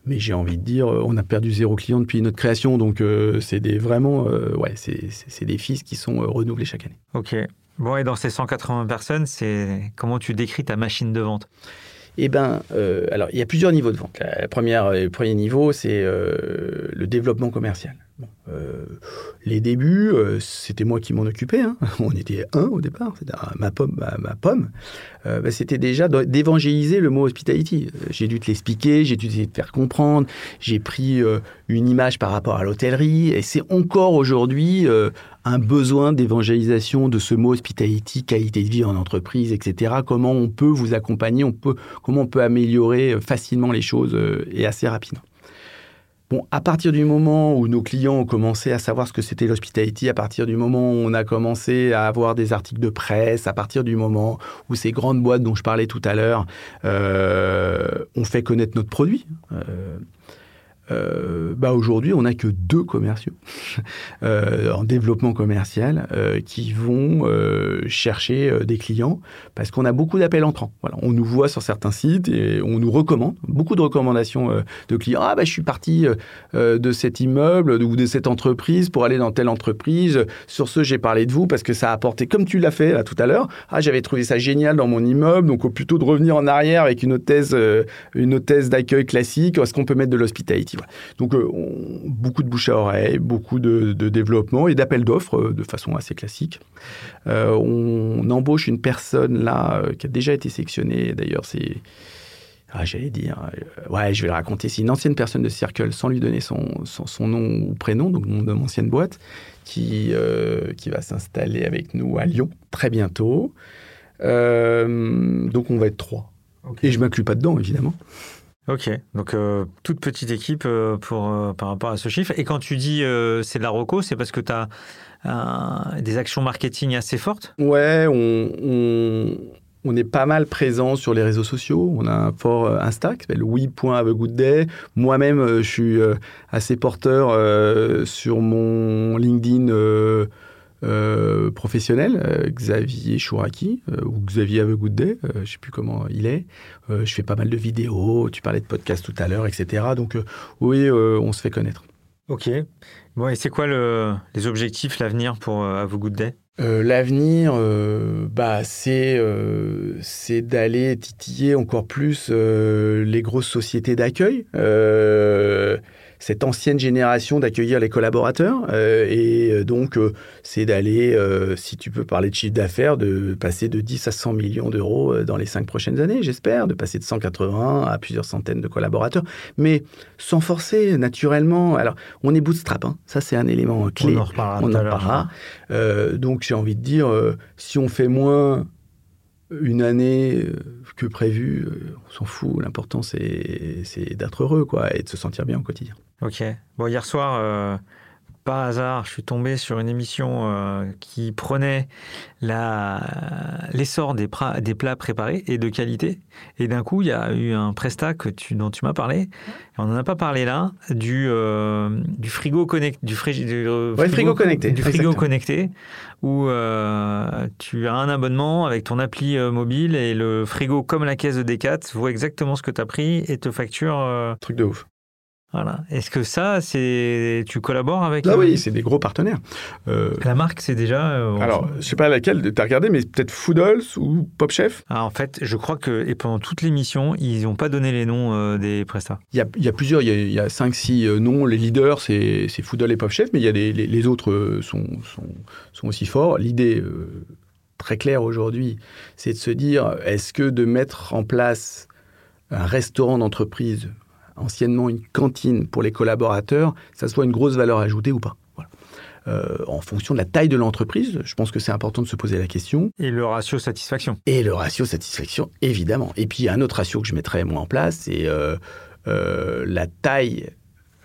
Mais j'ai envie de dire, on a perdu zéro client depuis notre création, donc c'est des vraiment, ouais, c'est des fils qui sont renouvelés chaque année. Ok. Bon, et dans ces 180 personnes, c'est comment tu décris ta machine de vente? Eh ben, euh, alors il y a plusieurs niveaux de vente. La euh, le premier niveau, c'est euh, le développement commercial. les débuts, c'était moi qui m'en occupais. Hein. On était un au départ, c'était ma pomme. Ma, pomme. Bah, c'était déjà d'évangéliser le mot hospitality. J'ai dû te l'expliquer, j'ai dû de faire comprendre. J'ai pris une image par rapport à l'hôtellerie, et c'est encore aujourd'hui un besoin d'évangélisation de ce mot hospitality, qualité de vie en entreprise, etc. Comment on peut vous accompagner, on peut, comment on peut améliorer euh, facilement les choses euh, et assez rapidement. Bon, à partir du moment où nos clients ont commencé à savoir ce que c'était l'hospitality, à partir du moment où on a commencé à avoir des articles de presse, à partir du moment où ces grandes boîtes dont je parlais tout à l'heure euh, ont fait connaître notre produit, euh, bah aujourd'hui, on n'a que deux commerciaux euh, en développement commercial euh, qui vont euh, chercher euh, des clients parce qu'on a beaucoup d'appels entrants. Voilà, on nous voit sur certains sites et on nous recommande, beaucoup de recommandations euh, de clients. Ah, bah, je suis parti euh, de cet immeuble ou de cette entreprise pour aller dans telle entreprise. Sur ce, j'ai parlé de vous parce que ça a apporté, comme tu l'as fait là, tout à l'heure. Ah, j'avais trouvé ça génial dans mon immeuble. Donc, plutôt de revenir en arrière avec une euh, une hôtesse d'accueil classique, est-ce qu'on peut mettre de l'hospitality? Voilà. Donc, euh, on- beaucoup de bouche à oreille, beaucoup de, de développement et d'appels d'offres euh, de façon assez classique. Euh, on embauche une personne là qui a déjà été sélectionnée. D'ailleurs, c'est. Ah, j'allais dire, ouais, je vais le raconter. C'est une ancienne personne de Circle, sans lui donner son, son, son nom ou prénom, donc mon ancienne boîte, qui, qui va s'installer avec nous à Lyon très bientôt. Donc on va être trois. Et je m'inclus pas dedans, évidemment. Ok, donc euh, toute petite équipe euh, pour, euh, par rapport à ce chiffre. Et quand tu dis c'est de la reco, c'est parce que tu as des actions marketing assez fortes? Ouais, on, est pas mal présent sur les réseaux sociaux. On a un fort Insta qui s'appelle oui.havegoodday. Moi-même, je suis assez porteur sur mon LinkedIn euh, euh, professionnel, euh, Xavier Chouraki, euh, ou Xavier Havegoodday, euh, je ne sais plus comment il est. Euh, je fais pas mal de vidéos, tu parlais de podcasts tout à l'heure, etc. Donc oui, on se fait connaître. Ok. Bon, et c'est quoi le, les objectifs, l'avenir pour Have a Good Day Euh, L'avenir, euh, bah, c'est euh, d'aller titiller encore plus les grosses sociétés d'accueil, cette ancienne génération d'accueillir les collaborateurs. euh, et euh, donc, euh, c'est d'aller, euh, si tu peux parler de chiffre d'affaires, de passer de 10 à 100 millions d'euros dans les cinq prochaines années, j'espère, de passer de 180 à plusieurs centaines de collaborateurs, mais sans forcer, naturellement. Alors, on est bootstrap, hein. ça c'est un élément clé. On en reparlera On en. Euh, donc j'ai envie de dire, si on fait moins une année que prévu, on s'en fout. L'important c'est c'est d'être heureux quoi et de se sentir bien au quotidien. Ok. Bon, hier soir, euh, par hasard, je suis tombé sur une émission euh, qui prenait l'essor des, plats préparés et de qualité. Et d'un coup, il y a eu un prestat que tu, dont tu m'as parlé. Et on n'en a pas parlé là, du, euh, du frigo connecté. Du, Ouais, frigo connecté, Du frigo exactement. connecté, où tu as un abonnement avec ton appli mobile et le frigo, comme la caisse de Decat, voit exactement ce que tu as pris et te facture. Truc de ouf. Voilà. Est-ce que ça, c'est tu collabores avec Ah oui, c'est des gros partenaires. Euh, la marque C'est déjà. euh, alors, je sais pas laquelle tu as regardé, mais peut-être Foodles ou Pop Chef. Ah, en fait, je crois que et pendant toute l'émission, ils n'ont pas donné les noms euh, des prestats. Il y a, il y a plusieurs, il y a, a 5-6 euh, noms. Les leaders, c'est c'est Foodle et Pop Chef, mais il y a des, les, les autres sont, sont, sont aussi forts. L'idée très claire aujourd'hui, c'est de se dire est-ce que de mettre en place un restaurant d'entreprise, anciennement une cantine pour les collaborateurs, ça soit une grosse valeur ajoutée ou pas Voilà. Euh, en fonction de la taille de l'entreprise, je pense que c'est important de se poser la question. Et le ratio satisfaction. Et le ratio satisfaction, évidemment. Et puis, il y a un autre ratio que je mettrais moi en place, c'est euh, euh, la taille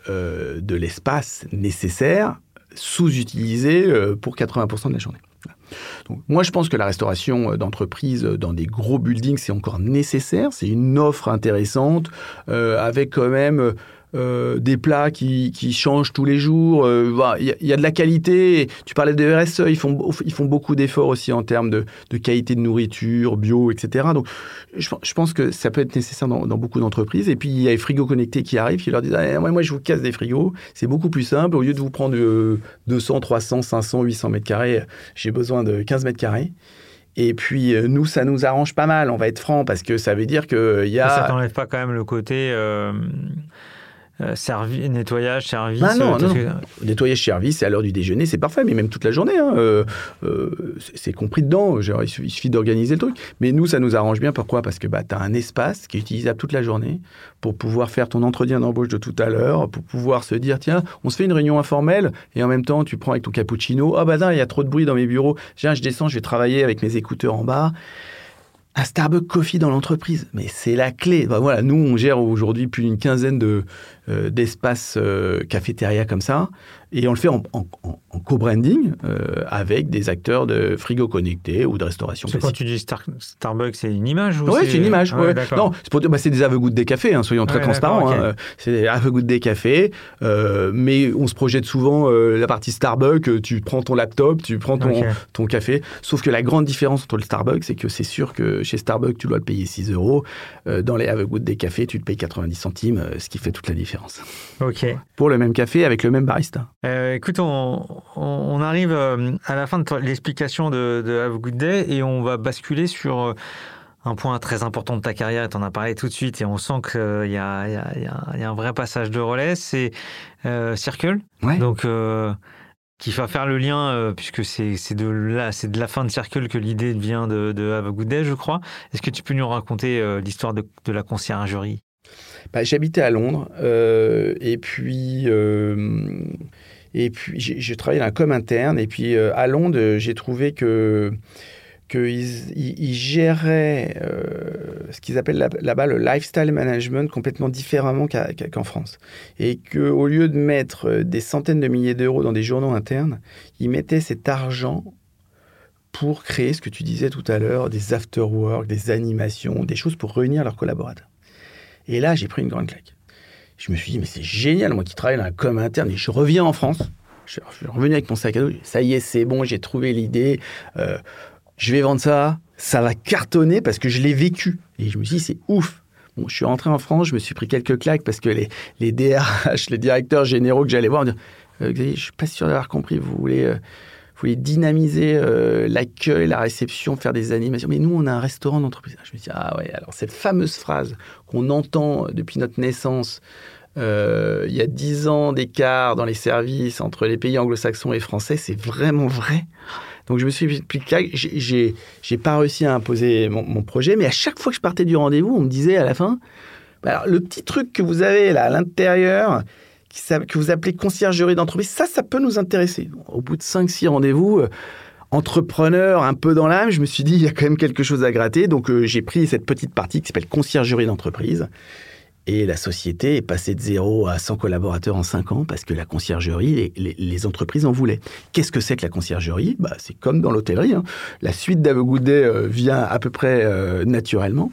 de l'espace nécessaire sous-utilisé pour 80% de la journée. Moi, je pense que la restauration euh, d'entreprise euh, dans des gros buildings, c'est encore nécessaire. C'est une offre intéressante euh, avec quand même euh, des plats qui, qui changent tous les jours. Euh, Il y, a- a de la qualité. Tu parlais de RSE, ils font, ils font beaucoup d'efforts aussi en termes de, de qualité de nourriture, bio, etc. Donc, je, pense que ça peut être nécessaire dans, beaucoup d'entreprises. Et puis, il y a les frigos connectés qui arrivent, qui leur disent ah, moi, je vous casse des frigos. C'est beaucoup plus simple. Au lieu de vous prendre euh, 200, 300, 500, 800 mètres carrés, j'ai besoin de 15 mètres carrés. Et puis, euh, nous, ça nous arrange pas mal, on va être franc, parce que ça veut dire qu'il y Mais Ça a. t'enlève pas quand même le côté euh, servi- nettoyage, service. Ah non, euh, non. Nettoyage service, à l'heure du déjeuner, c'est parfait, mais même toute la journée. hein, euh, euh, c'est- compris dedans. Genre, il suffit- d'organiser le truc. Mais nous, ça nous arrange bien. Pourquoi? Parce que bah, tu as un espace qui est utilisable toute la journée pour pouvoir faire ton entretien d'embauche de tout à l'heure, pour pouvoir se dire tiens, on se fait une réunion informelle et en même temps, tu prends avec ton cappuccino. Ah bah non, il y a trop de bruit dans mes bureaux. Tiens, je descends, je vais travailler avec mes écouteurs en bas. Un Starbucks Coffee dans l'entreprise, mais c'est la clé. Bah, voilà, nous, on gère aujourd'hui plus d'une quinzaine de, d'espaces cafétéria comme ça. Et on le fait en, co-branding avec des acteurs de frigo connectés ou de restauration. C'est quand tu dis Starbucks, c'est une image Oui, c'est une image. non, c'est des aveux des cafés, hein, soyons très transparents. Hein. C'est des aveux des cafés, mais on se projette souvent la partie Starbucks. Tu prends ton laptop, tu prends ton, ton café. Sauf que la grande différence entre le Starbucks, c'est que c'est sûr que chez Starbucks, tu dois le payer 6 euros. dans les Have des cafés, tu te payes 90 centimes, ce qui fait toute la différence. Ok. Pour le même café avec le même barista. Euh, écoute, on, arrive euh, à la fin de l'explication de, de, Have a Good Day et on va basculer sur euh, un point très important de ta carrière, tu en as parlé tout de suite et on sent qu'il y, a, un vrai passage de relais, c'est Circle. Donc, qui va faire le lien, puisque c'est de, la, de la fin de Circle que l'idée vient de, de, Have a Good Day, je crois. Est-ce que tu peux nous raconter l'histoire de, de la conciergerie? Bah, J'habitais à Londres et puis et puis, j'ai travaillé dans un com interne. Et puis, euh, à Londres, j'ai trouvé que qu'ils ils, géraient euh, ce qu'ils appellent là-bas le lifestyle management complètement différemment qu'en France. Et qu'au lieu de mettre euh, des centaines de milliers d'euros dans des journaux internes, ils mettaient cet argent pour créer ce que tu disais tout à l'heure, des after-work, des animations, des choses pour réunir leurs collaborateurs. Et là, j'ai pris une grande claque. Je me suis dit, mais c'est génial, moi qui travaille dans la com interne, et je reviens en France. Je suis revenu avec mon sac à dos. Ça y est, c'est bon, j'ai trouvé l'idée. Euh, je vais vendre ça. Ça va cartonner parce que je l'ai vécu. Et je me suis dit, c'est ouf. Bon, je suis rentré en France, je me suis pris quelques claques parce que les, DRH, les directeurs généraux que j'allais voir, me dire euh, je suis pas sûr d'avoir compris. Vous voulez, euh, voulez dynamiser l'accueil, la réception, faire des animations. Mais nous, on a un restaurant d'entreprise. Je me dit, ah ouais, alors cette fameuse phrase qu'on entend depuis notre naissance, euh, il y a 10 ans d'écart dans les services entre les pays anglo-saxons et français, c'est vraiment vrai. Donc je me suis expliqué, j'ai, j'ai pas réussi à imposer mon, projet, mais à chaque fois que je partais du rendez-vous, on me disait à la fin, bah le petit truc que vous avez là à l'intérieur, que vous appelez conciergerie d'entreprise, ça, ça peut nous intéresser. Au bout de 5-6 rendez-vous, euh, entrepreneur un peu dans l'âme, je me suis dit, il y a quand même quelque chose à gratter. Donc euh, j'ai pris cette petite partie qui s'appelle conciergerie d'entreprise. Et la société est passée de 0 à 100 collaborateurs en 5 ans parce que la conciergerie, les, les, entreprises en voulaient. Qu'est-ce que c'est que la conciergerie? Bah, C'est comme dans l'hôtellerie. Hein. La suite d'Avegoudet euh, vient à peu près euh, naturellement.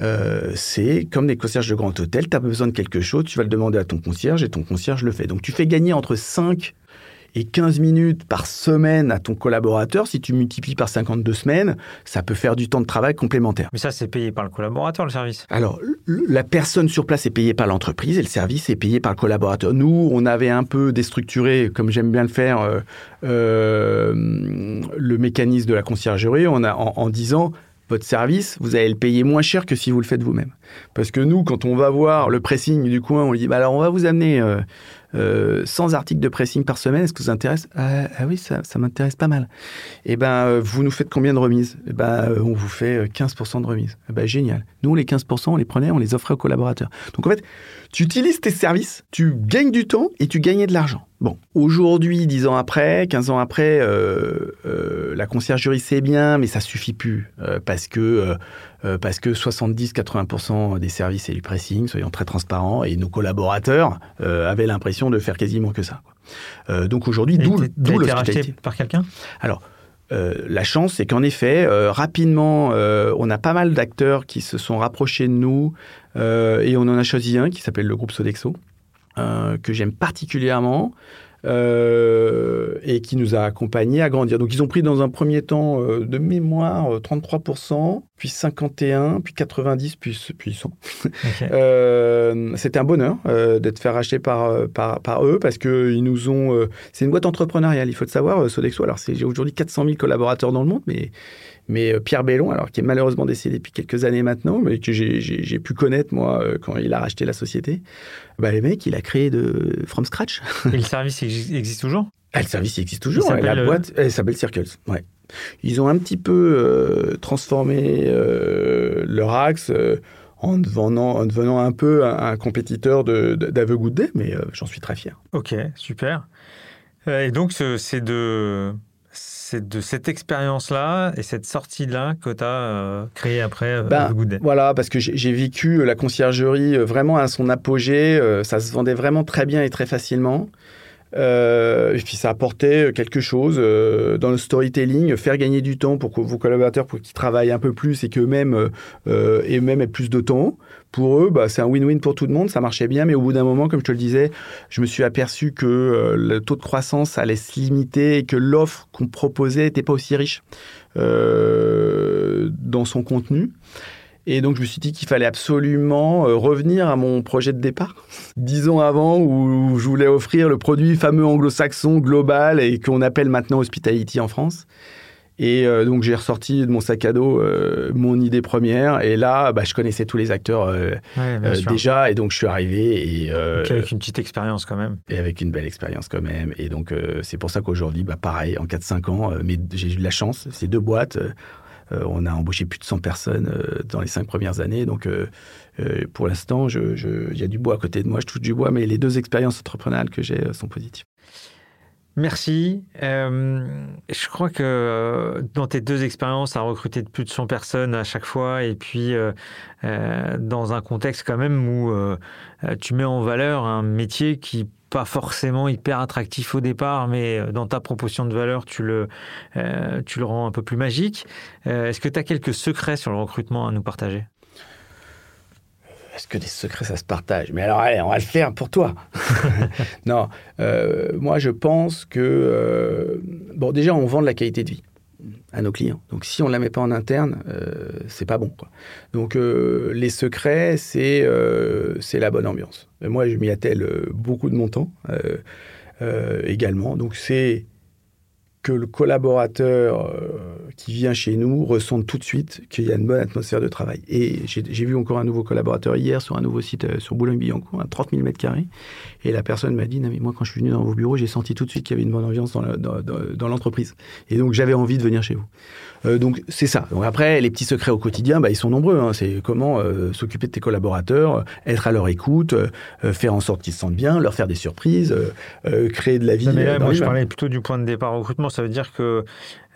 Euh, c'est comme les concierges de grand hôtel, tu as besoin de quelque chose, tu vas le demander à ton concierge et ton concierge le fait. Donc tu fais gagner entre 5 et 15 minutes par semaine à ton collaborateur, si tu multiplies par 52 semaines, ça peut faire du temps de travail complémentaire. Mais ça, c'est payé par le collaborateur, le service Alors, la personne sur place est payée par l'entreprise et le service est payé par le collaborateur. Nous, on avait un peu déstructuré, comme j'aime bien le faire, euh, euh, le mécanisme de la conciergerie on a, en, disant votre service, vous allez le payer moins cher que si vous le faites vous-même. Parce que nous, quand on va voir le pressing du coin, on lui dit, bah alors on va vous amener euh, euh, 100 articles de pressing par semaine, est-ce que ça vous intéresse ah, ah, oui, ça, m'intéresse pas mal. Et eh ben, euh, vous nous faites combien de remises? Et eh ben, euh, on vous fait 15% euh, de remise. Eh ben, génial. Nous, les 15%, on les prenait, on les offrait aux collaborateurs. Donc en fait, tu utilises tes services, tu gagnes du temps et tu gagnes de l'argent. Bon, aujourd'hui, 10 ans après, 15 ans après, euh, euh, la conciergerie c'est bien, mais ça suffit plus euh, parce que parce que 70-80% des services c'est du pressing, soyons très transparents, et nos collaborateurs avaient l'impression de faire quasiment que ça. donc aujourd'hui, d'où le racheté par quelqu'un? Alors. la chance, c'est qu'en effet, rapidement, on a pas mal d'acteurs qui se sont rapprochés de nous et on en a choisi un qui s'appelle le groupe Sodexo, euh, que j'aime particulièrement. Euh, et qui nous a accompagnés à grandir. Donc ils ont pris dans un premier temps euh, de mémoire 33%, puis 51, puis 90, puis, puis 100. C'était un bonheur d'être fait racheter par, par, par, eux parce qu'ils nous ont... c'est une boîte entrepreneuriale, il faut le savoir, Sodexo. Alors c'est aujourd'hui 400 000 collaborateurs dans le monde, mais mais euh, Pierre Bellon, alors qui est malheureusement décédé depuis quelques années maintenant, mais que j'ai pu connaître moi euh, quand il a racheté la société, bah, le mec, il a créé de from scratch. Et le service existe toujours? Ah, Le service existe toujours. la euh, boîte, elle s'appelle Circles. Ouais. Ils ont un petit peu transformé leur axe en devenant, en devenant un peu un, compétiteur d'Ave Good mais j'en suis très fier. Ok, super. Et donc, c'est de cette expérience-là et cette sortie-là que tu as euh, créé après euh, Ben, Good Day. Voilà, parce que j'ai vécu la conciergerie euh, vraiment à son apogée. euh, Ça se vendait vraiment très bien et très facilement. Euh, et puis ça apportait quelque chose euh, dans le storytelling, faire gagner du temps pour que vos collaborateurs pour qu'ils travaillent un peu plus et qu'eux-mêmes euh, euh, aient plus de temps. Pour eux, bah, c'est un win-win pour tout le monde, ça marchait bien, mais au bout d'un moment, comme je te le disais, je me suis aperçu que le taux de croissance allait se limiter et que l'offre qu'on proposait n'était pas aussi riche dans son contenu. Et donc, je me suis dit qu'il fallait absolument euh, revenir à mon projet de départ. Dix ans avant, où je voulais offrir le produit fameux anglo-saxon global et qu'on appelle maintenant Hospitality en France. Et euh, donc, j'ai ressorti de mon sac à dos euh, mon idée première. Et là, bah, je connaissais tous les acteurs euh, Ouais, déjà. Et donc, je suis arrivé et, Donc, avec une petite expérience quand même. et avec une belle expérience quand même. Et donc, c'est pour ça qu'aujourd'hui, bah, pareil, en 4-5 ans, mais j'ai eu de la chance. C'est deux boîtes. Euh, on a embauché plus de 100 personnes euh, dans les cinq premières années. Donc, euh, pour l'instant, il y a du bois à côté de moi. Je touche du bois, mais les deux expériences entrepreneuriales que j'ai sont positives. Merci. Je crois que dans tes deux expériences, à recruter plus de 100 personnes à chaque fois, et puis dans un contexte quand même où tu mets en valeur un métier qui pas forcément hyper attractif au départ, mais euh, dans ta proposition de valeur, tu le, euh, tu le rends un peu plus magique. Euh, Est-ce que tu as quelques secrets sur le recrutement à nous partager? Est-ce que des secrets, ça se partage? Mais alors, allez, on va le faire pour toi. non, euh, moi, je pense que... bon, déjà, on vend de la qualité de vie à nos clients. Donc, si on ne la met pas en interne, euh, c'est pas bon. Donc, euh, les secrets, c'est euh, c'est la bonne ambiance. Et moi, je m'y attelle beaucoup de mon temps également. Donc, c'est que le collaborateur euh, qui vient chez nous ressente tout de suite qu'il y a une bonne atmosphère de travail. Et j'ai vu encore un nouveau collaborateur hier sur un nouveau site euh, sur Boulogne-Billancourt, à 30 000 m2. Et la personne m'a dit, non mais moi quand je suis venu dans vos bureaux, j'ai senti tout de suite qu'il y avait une bonne ambiance dans l'entreprise. Et donc j'avais envie de venir chez vous. Euh, donc c'est ça. Donc après, les petits secrets au quotidien, bah, ils sont nombreux. hein. C'est comment euh, s'occuper de tes collaborateurs, être à leur écoute, euh, faire en sorte qu'ils se sentent bien, leur faire des surprises, créer de la vie. Non, mais là, moi, je parlais plutôt du point de départ recrutement. Ça veut dire que,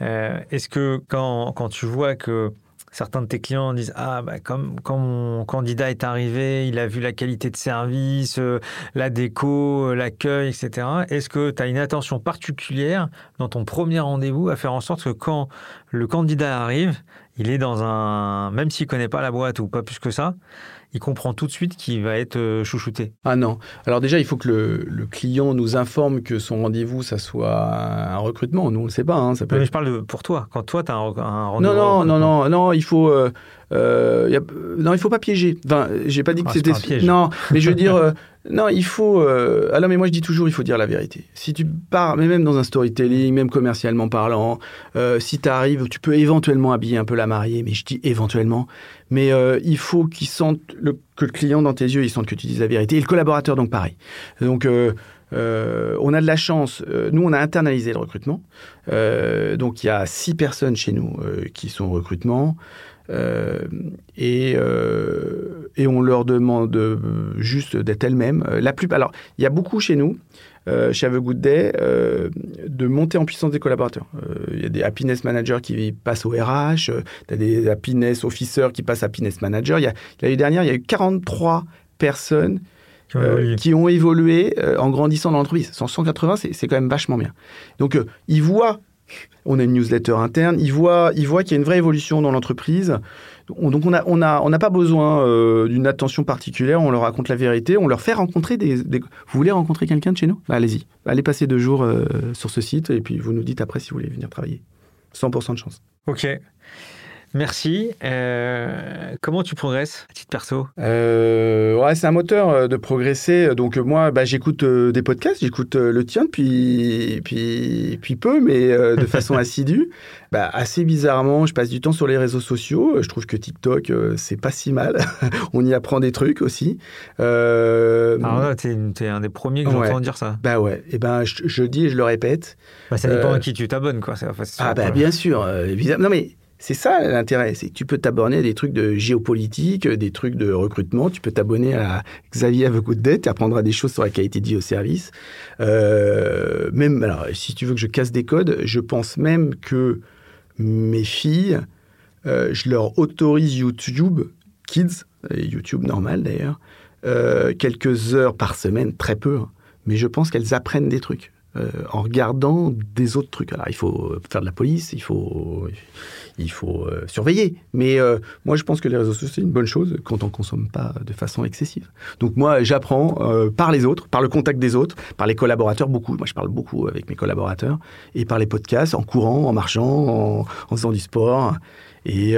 euh, est-ce que quand, tu vois que certains de tes clients disent Ah, bah, comme quand mon candidat est arrivé, il a vu la qualité de service, euh, la déco, euh, l'accueil, etc. Est-ce que tu as une attention particulière dans ton premier rendez-vous à faire en sorte que quand le candidat arrive, il est dans un. Même s'il connaît pas la boîte ou pas plus que ça, il comprend tout de suite qu'il va être euh, chouchouté. Ah non. Alors déjà, il faut que le, le client nous informe que son rendez-vous, ça soit un recrutement. Nous, on ne le sait pas. hein. Ça peut Non, mais je parle de, pour toi. Quand toi, tu as un, un rendez-vous. Non, non, non, non, non, il faut... euh, euh, y a- non, il faut pas piéger. Enfin, j'ai pas dit que Ah, c'était... Non, mais je veux dire... euh, non, il faut... euh, Ah non, mais moi, je dis toujours, il faut dire la vérité. Si tu pars, mais même dans un storytelling, même commercialement parlant, euh, si tu arrives, tu peux éventuellement habiller un peu la mariée, mais je dis éventuellement. Mais il faut qu'il sente le- que le client dans tes yeux, il sente que tu dis la vérité. Et le collaborateur, donc pareil. Donc... euh, on a de la chance. Euh, nous, on a internalisé le recrutement. Euh, donc, il y a six personnes chez nous qui sont au recrutement. Euh, et, euh, et on leur demande juste d'être elles-mêmes. Euh, La plus, alors, il y a beaucoup chez nous, euh, chez Have a Good Day, de monter en puissance des collaborateurs. Il y a des happiness managers qui passent au RH, tu as des happiness officers qui passent happiness manager. Il y a- L'année dernière, il y a eu 43 personnes Qui ont euh, évolué. qui ont évolué euh, en grandissant dans l'entreprise. 180, c'est c'est quand même vachement bien. Donc, euh, ils voient, on a une newsletter interne, ils voient, ils qu'il y a une vraie évolution dans l'entreprise. On- Donc, on n'a on a, on pas besoin euh, d'une attention particulière, on leur raconte la vérité, on leur fait rencontrer des... des- Vous voulez rencontrer quelqu'un de chez nous? Bah, Allez-y, allez passer deux jours euh, sur ce site et puis vous nous dites après si vous voulez venir travailler. 100% de chance. Ok. Merci. Euh, comment tu progresses à titre perso? Euh, ouais, c'est un moteur euh, de progresser. Donc moi, bah, j'écoute des podcasts, j'écoute le tien depuis, puis, puis peu, mais de façon assidue. Bah, assez bizarrement, je passe du temps sur les réseaux sociaux. Je trouve que TikTok, c'est pas si mal. On y apprend des trucs aussi. Euh, Alors là, t'es, t'es un des premiers que Ouais. j'entends dire ça. bah ouais, et ben je, je dis et je le répète. Bah, ça dépend à qui tu t'abonnes, quoi. C'est- enfin, c'est Ah bah bien sûr, évidemment. Non mais c'est ça l'intérêt, c'est tu peux t'abonner à des trucs de géopolitique, des trucs de recrutement, tu peux t'abonner à Xavier avec dette, tu apprendras des choses sur la qualité de au service. Euh, même, alors, si tu veux que je casse des codes, je pense même que mes filles, euh, je leur autorise YouTube Kids, YouTube normal d'ailleurs, euh, quelques heures par semaine, très peu, hein. mais je pense qu'elles apprennent des trucs. en regardant des autres trucs. Alors, il faut faire de la police, il faut, il faut euh, surveiller. Mais euh, moi, je pense que les réseaux sociaux, c'est une bonne chose quand on ne consomme pas de façon excessive. Donc moi, j'apprends euh, par les autres, par le contact des autres, par les collaborateurs, beaucoup. Moi, je parle beaucoup avec mes collaborateurs, et par les podcasts, en courant, en marchant, en, faisant du sport. Et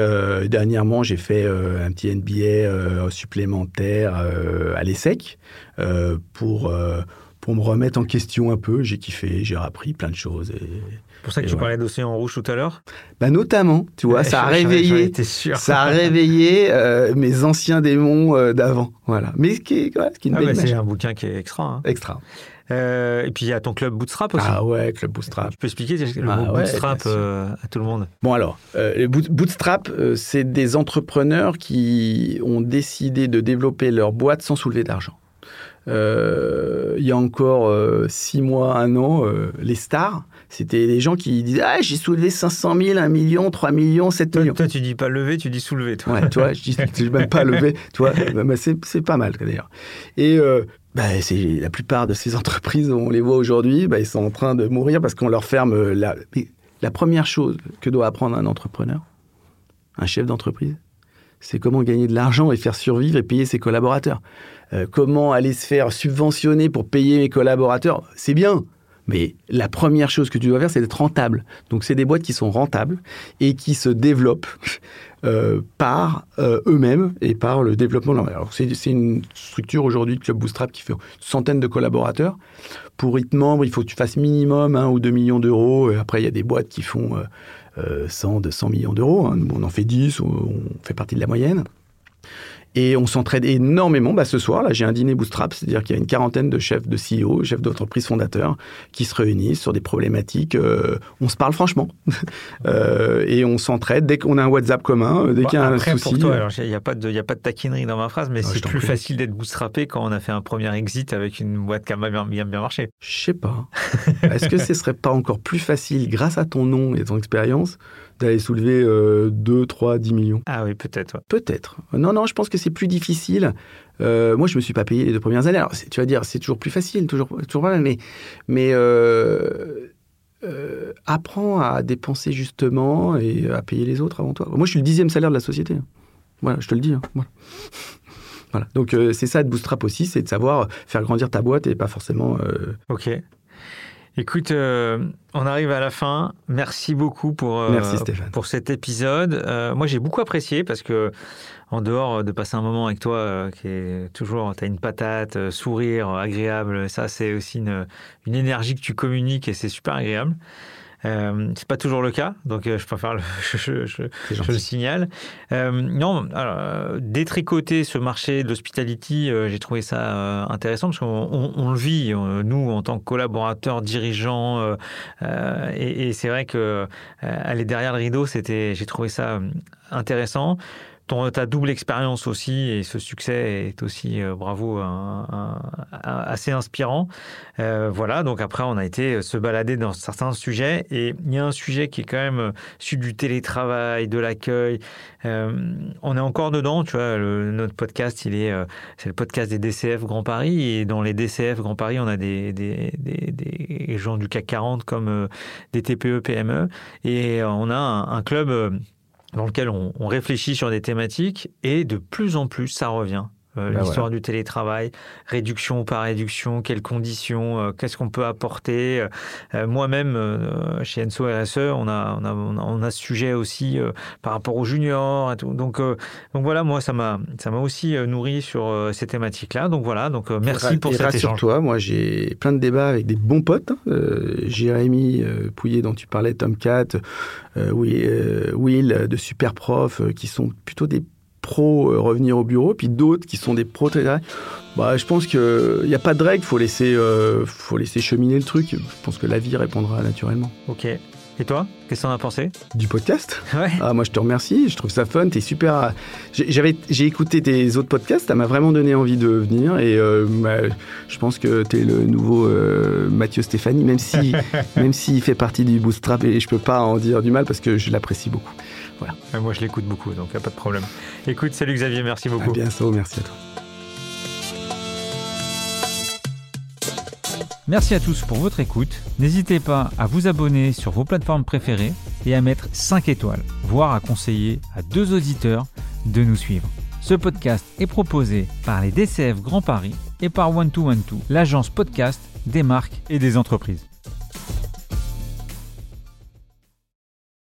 dernièrement, j'ai fait un petit NBA supplémentaire à l'ESSEC pour pour me remettre en question un peu. J'ai kiffé, j'ai appris plein de choses. Pour ça que tu parlais d'Océan Rouge tout à l'heure bah Notamment, tu vois, ça a réveillé, ça a réveillé euh, mes anciens démons euh, d'avant. Voilà. Mais ce qui est, qui est une ah C'est un bouquin qui est extra. Hein. Extra. Euh, et puis il y a ton club Bootstrap aussi. Ah ouais, club Bootstrap. Tu peux expliquer le ah mot Bootstrap à tout le monde Bon alors, les Bootstrap, c'est des entrepreneurs qui ont décidé de développer leur boîte sans soulever d'argent. Il y a encore six mois, un an, les stars, c'était des gens qui disaient Ah, j'ai soulevé 500 000, 1 million, 3 millions, 7 millions. Toi, tu dis pas lever, tu dis soulever. Toi. Ouais, toi, je dis, dis même pas lever. Toi, bah, bah, c'est pas mal d'ailleurs. Et bah, la plupart de ces entreprises, on les voit aujourd'hui, bah, ils sont en train de mourir parce qu'on leur ferme la. la première chose que doit apprendre un entrepreneur, un chef d'entreprise, c'est comment gagner de l'argent et faire survivre et payer ses collaborateurs. Euh, comment aller se faire subventionner pour payer mes collaborateurs, c'est bien. Mais la première chose que tu dois faire, c'est d'être rentable. Donc, c'est des boîtes qui sont rentables et qui se développent euh, par euh, eux-mêmes et par le développement de leur... Alors, c'est une structure aujourd'hui de Club Bootstrap qui fait une centaine de collaborateurs. Pour être membre, il faut que tu fasses minimum 1 ou 2 millions d'euros. Après, il y a des boîtes qui font 100, 200 millions d'euros. Hein. On en fait 10, on fait partie de la moyenne. Et on s'entraide énormément. Bah, ce soir, là, j'ai un dîner bootstrap, c'est-à-dire qu'il y a une quarantaine de chefs de CEO, chefs d'entreprise fondateurs, qui se réunissent sur des problématiques. Euh, on se parle franchement. euh, et on s'entraide dès qu'on a un WhatsApp commun, dès qu'il y a un souci. Pour toi, il n'y a, pas de, a pas de taquinerie dans ma phrase, mais c'est plus facile d'être bootstrappé quand on a fait un premier exit avec une boîte qui a bien, bien, bien marché. Je sais pas. Est-ce que ce serait pas encore plus facile, grâce à ton nom et ton expérience, d'aller soulever 2, 3, 10 millions. Ah oui, peut-être. Peut-être. Non, non, je pense que c'est plus difficile. Euh, moi, je me suis pas payé les deux premières années. Alors, tu vas dire, c'est toujours plus facile, toujours, toujours mais, mais euh, euh, apprends à dépenser justement et à payer les autres avant toi. Moi, je suis le dixième salaire de la société. Voilà, je te le dis. Hein. Voilà. Donc, c'est ça de bootstrap aussi, c'est de savoir faire grandir ta boîte et pas forcément. Ok. Écoute, euh, on arrive à la fin. Merci beaucoup pour, euh, pour cet épisode. Euh, moi, j'ai beaucoup apprécié parce que, en dehors de passer un moment avec toi, qui est toujours, tu as une patate, sourire, agréable, ça, c'est aussi une, une énergie que tu communiques et c'est super agréable. Euh, c'est pas toujours le cas, donc euh, je préfère le, je, je, le signale. Euh, non, alors, détricoter ce marché de l'hospitality, j'ai trouvé ça intéressant parce qu'on on, le vit, nous, en tant que collaborateurs, dirigeants, et, et c'est vrai que aller derrière le rideau, c'était, j'ai trouvé ça intéressant ton, ta double expérience aussi et ce succès est aussi, euh, bravo, assez inspirant. Euh, voilà, donc après, on a été se balader dans certains sujets et il y a un sujet qui est quand même celui du télétravail, de l'accueil. Euh, on est encore dedans, tu vois, notre podcast, il est, c'est le podcast des DCF Grand Paris et dans les DCF Grand Paris, on a des, des, des, des gens du CAC 40 comme des TPE, PME et on a un club dans lequel on, réfléchit sur des thématiques et de plus en plus ça revient. Euh, bah l'histoire du télétravail, réduction ou pas réduction, quelles conditions, euh, qu'est-ce qu'on peut apporter. Euh, moi-même, chez Enso RSE, on a, on a, on a, ce sujet aussi par rapport aux juniors. Et tout. Donc, donc voilà, moi, ça m'a, aussi nourri sur ces thématiques-là. Donc voilà, donc merci pour et cet échange. toi moi, j'ai plein de débats avec des bons potes. Hein. Jérémy Pouillet, dont tu parlais, Tom Cat, Will de Super Prof, qui sont plutôt des pros euh, revenir au bureau, puis d'autres qui sont des pros bah, je pense qu'il n'y a pas de règle, il faut, laisser, euh, faut laisser cheminer le truc. Je pense que la vie répondra naturellement. Ok. Et toi, qu'est-ce que t'en as pensé? Du podcast? Ouais. Ah, moi, je te remercie. Je trouve ça fun. T'es super. J'ai- J'avais, j'ai écouté tes autres podcasts. Ça m'a vraiment donné envie de venir. Et euh, bah, je pense que t'es le nouveau euh, Mathieu Stéphanie, même si, même s'il fait partie du Bootstrap et je peux pas en dire du mal parce que je l'apprécie beaucoup. Ouais, Moi, je l'écoute beaucoup, donc y a pas de problème. Écoute, salut Xavier, merci À beaucoup. bientôt. Merci à toi. Merci à tous pour votre écoute. N'hésitez pas à vous abonner sur vos plateformes préférées et à mettre 5 étoiles, voire à conseiller à deux auditeurs de nous suivre. Ce podcast est proposé par les DCF Grand Paris et par One2One2, l'agence podcast des marques et des entreprises.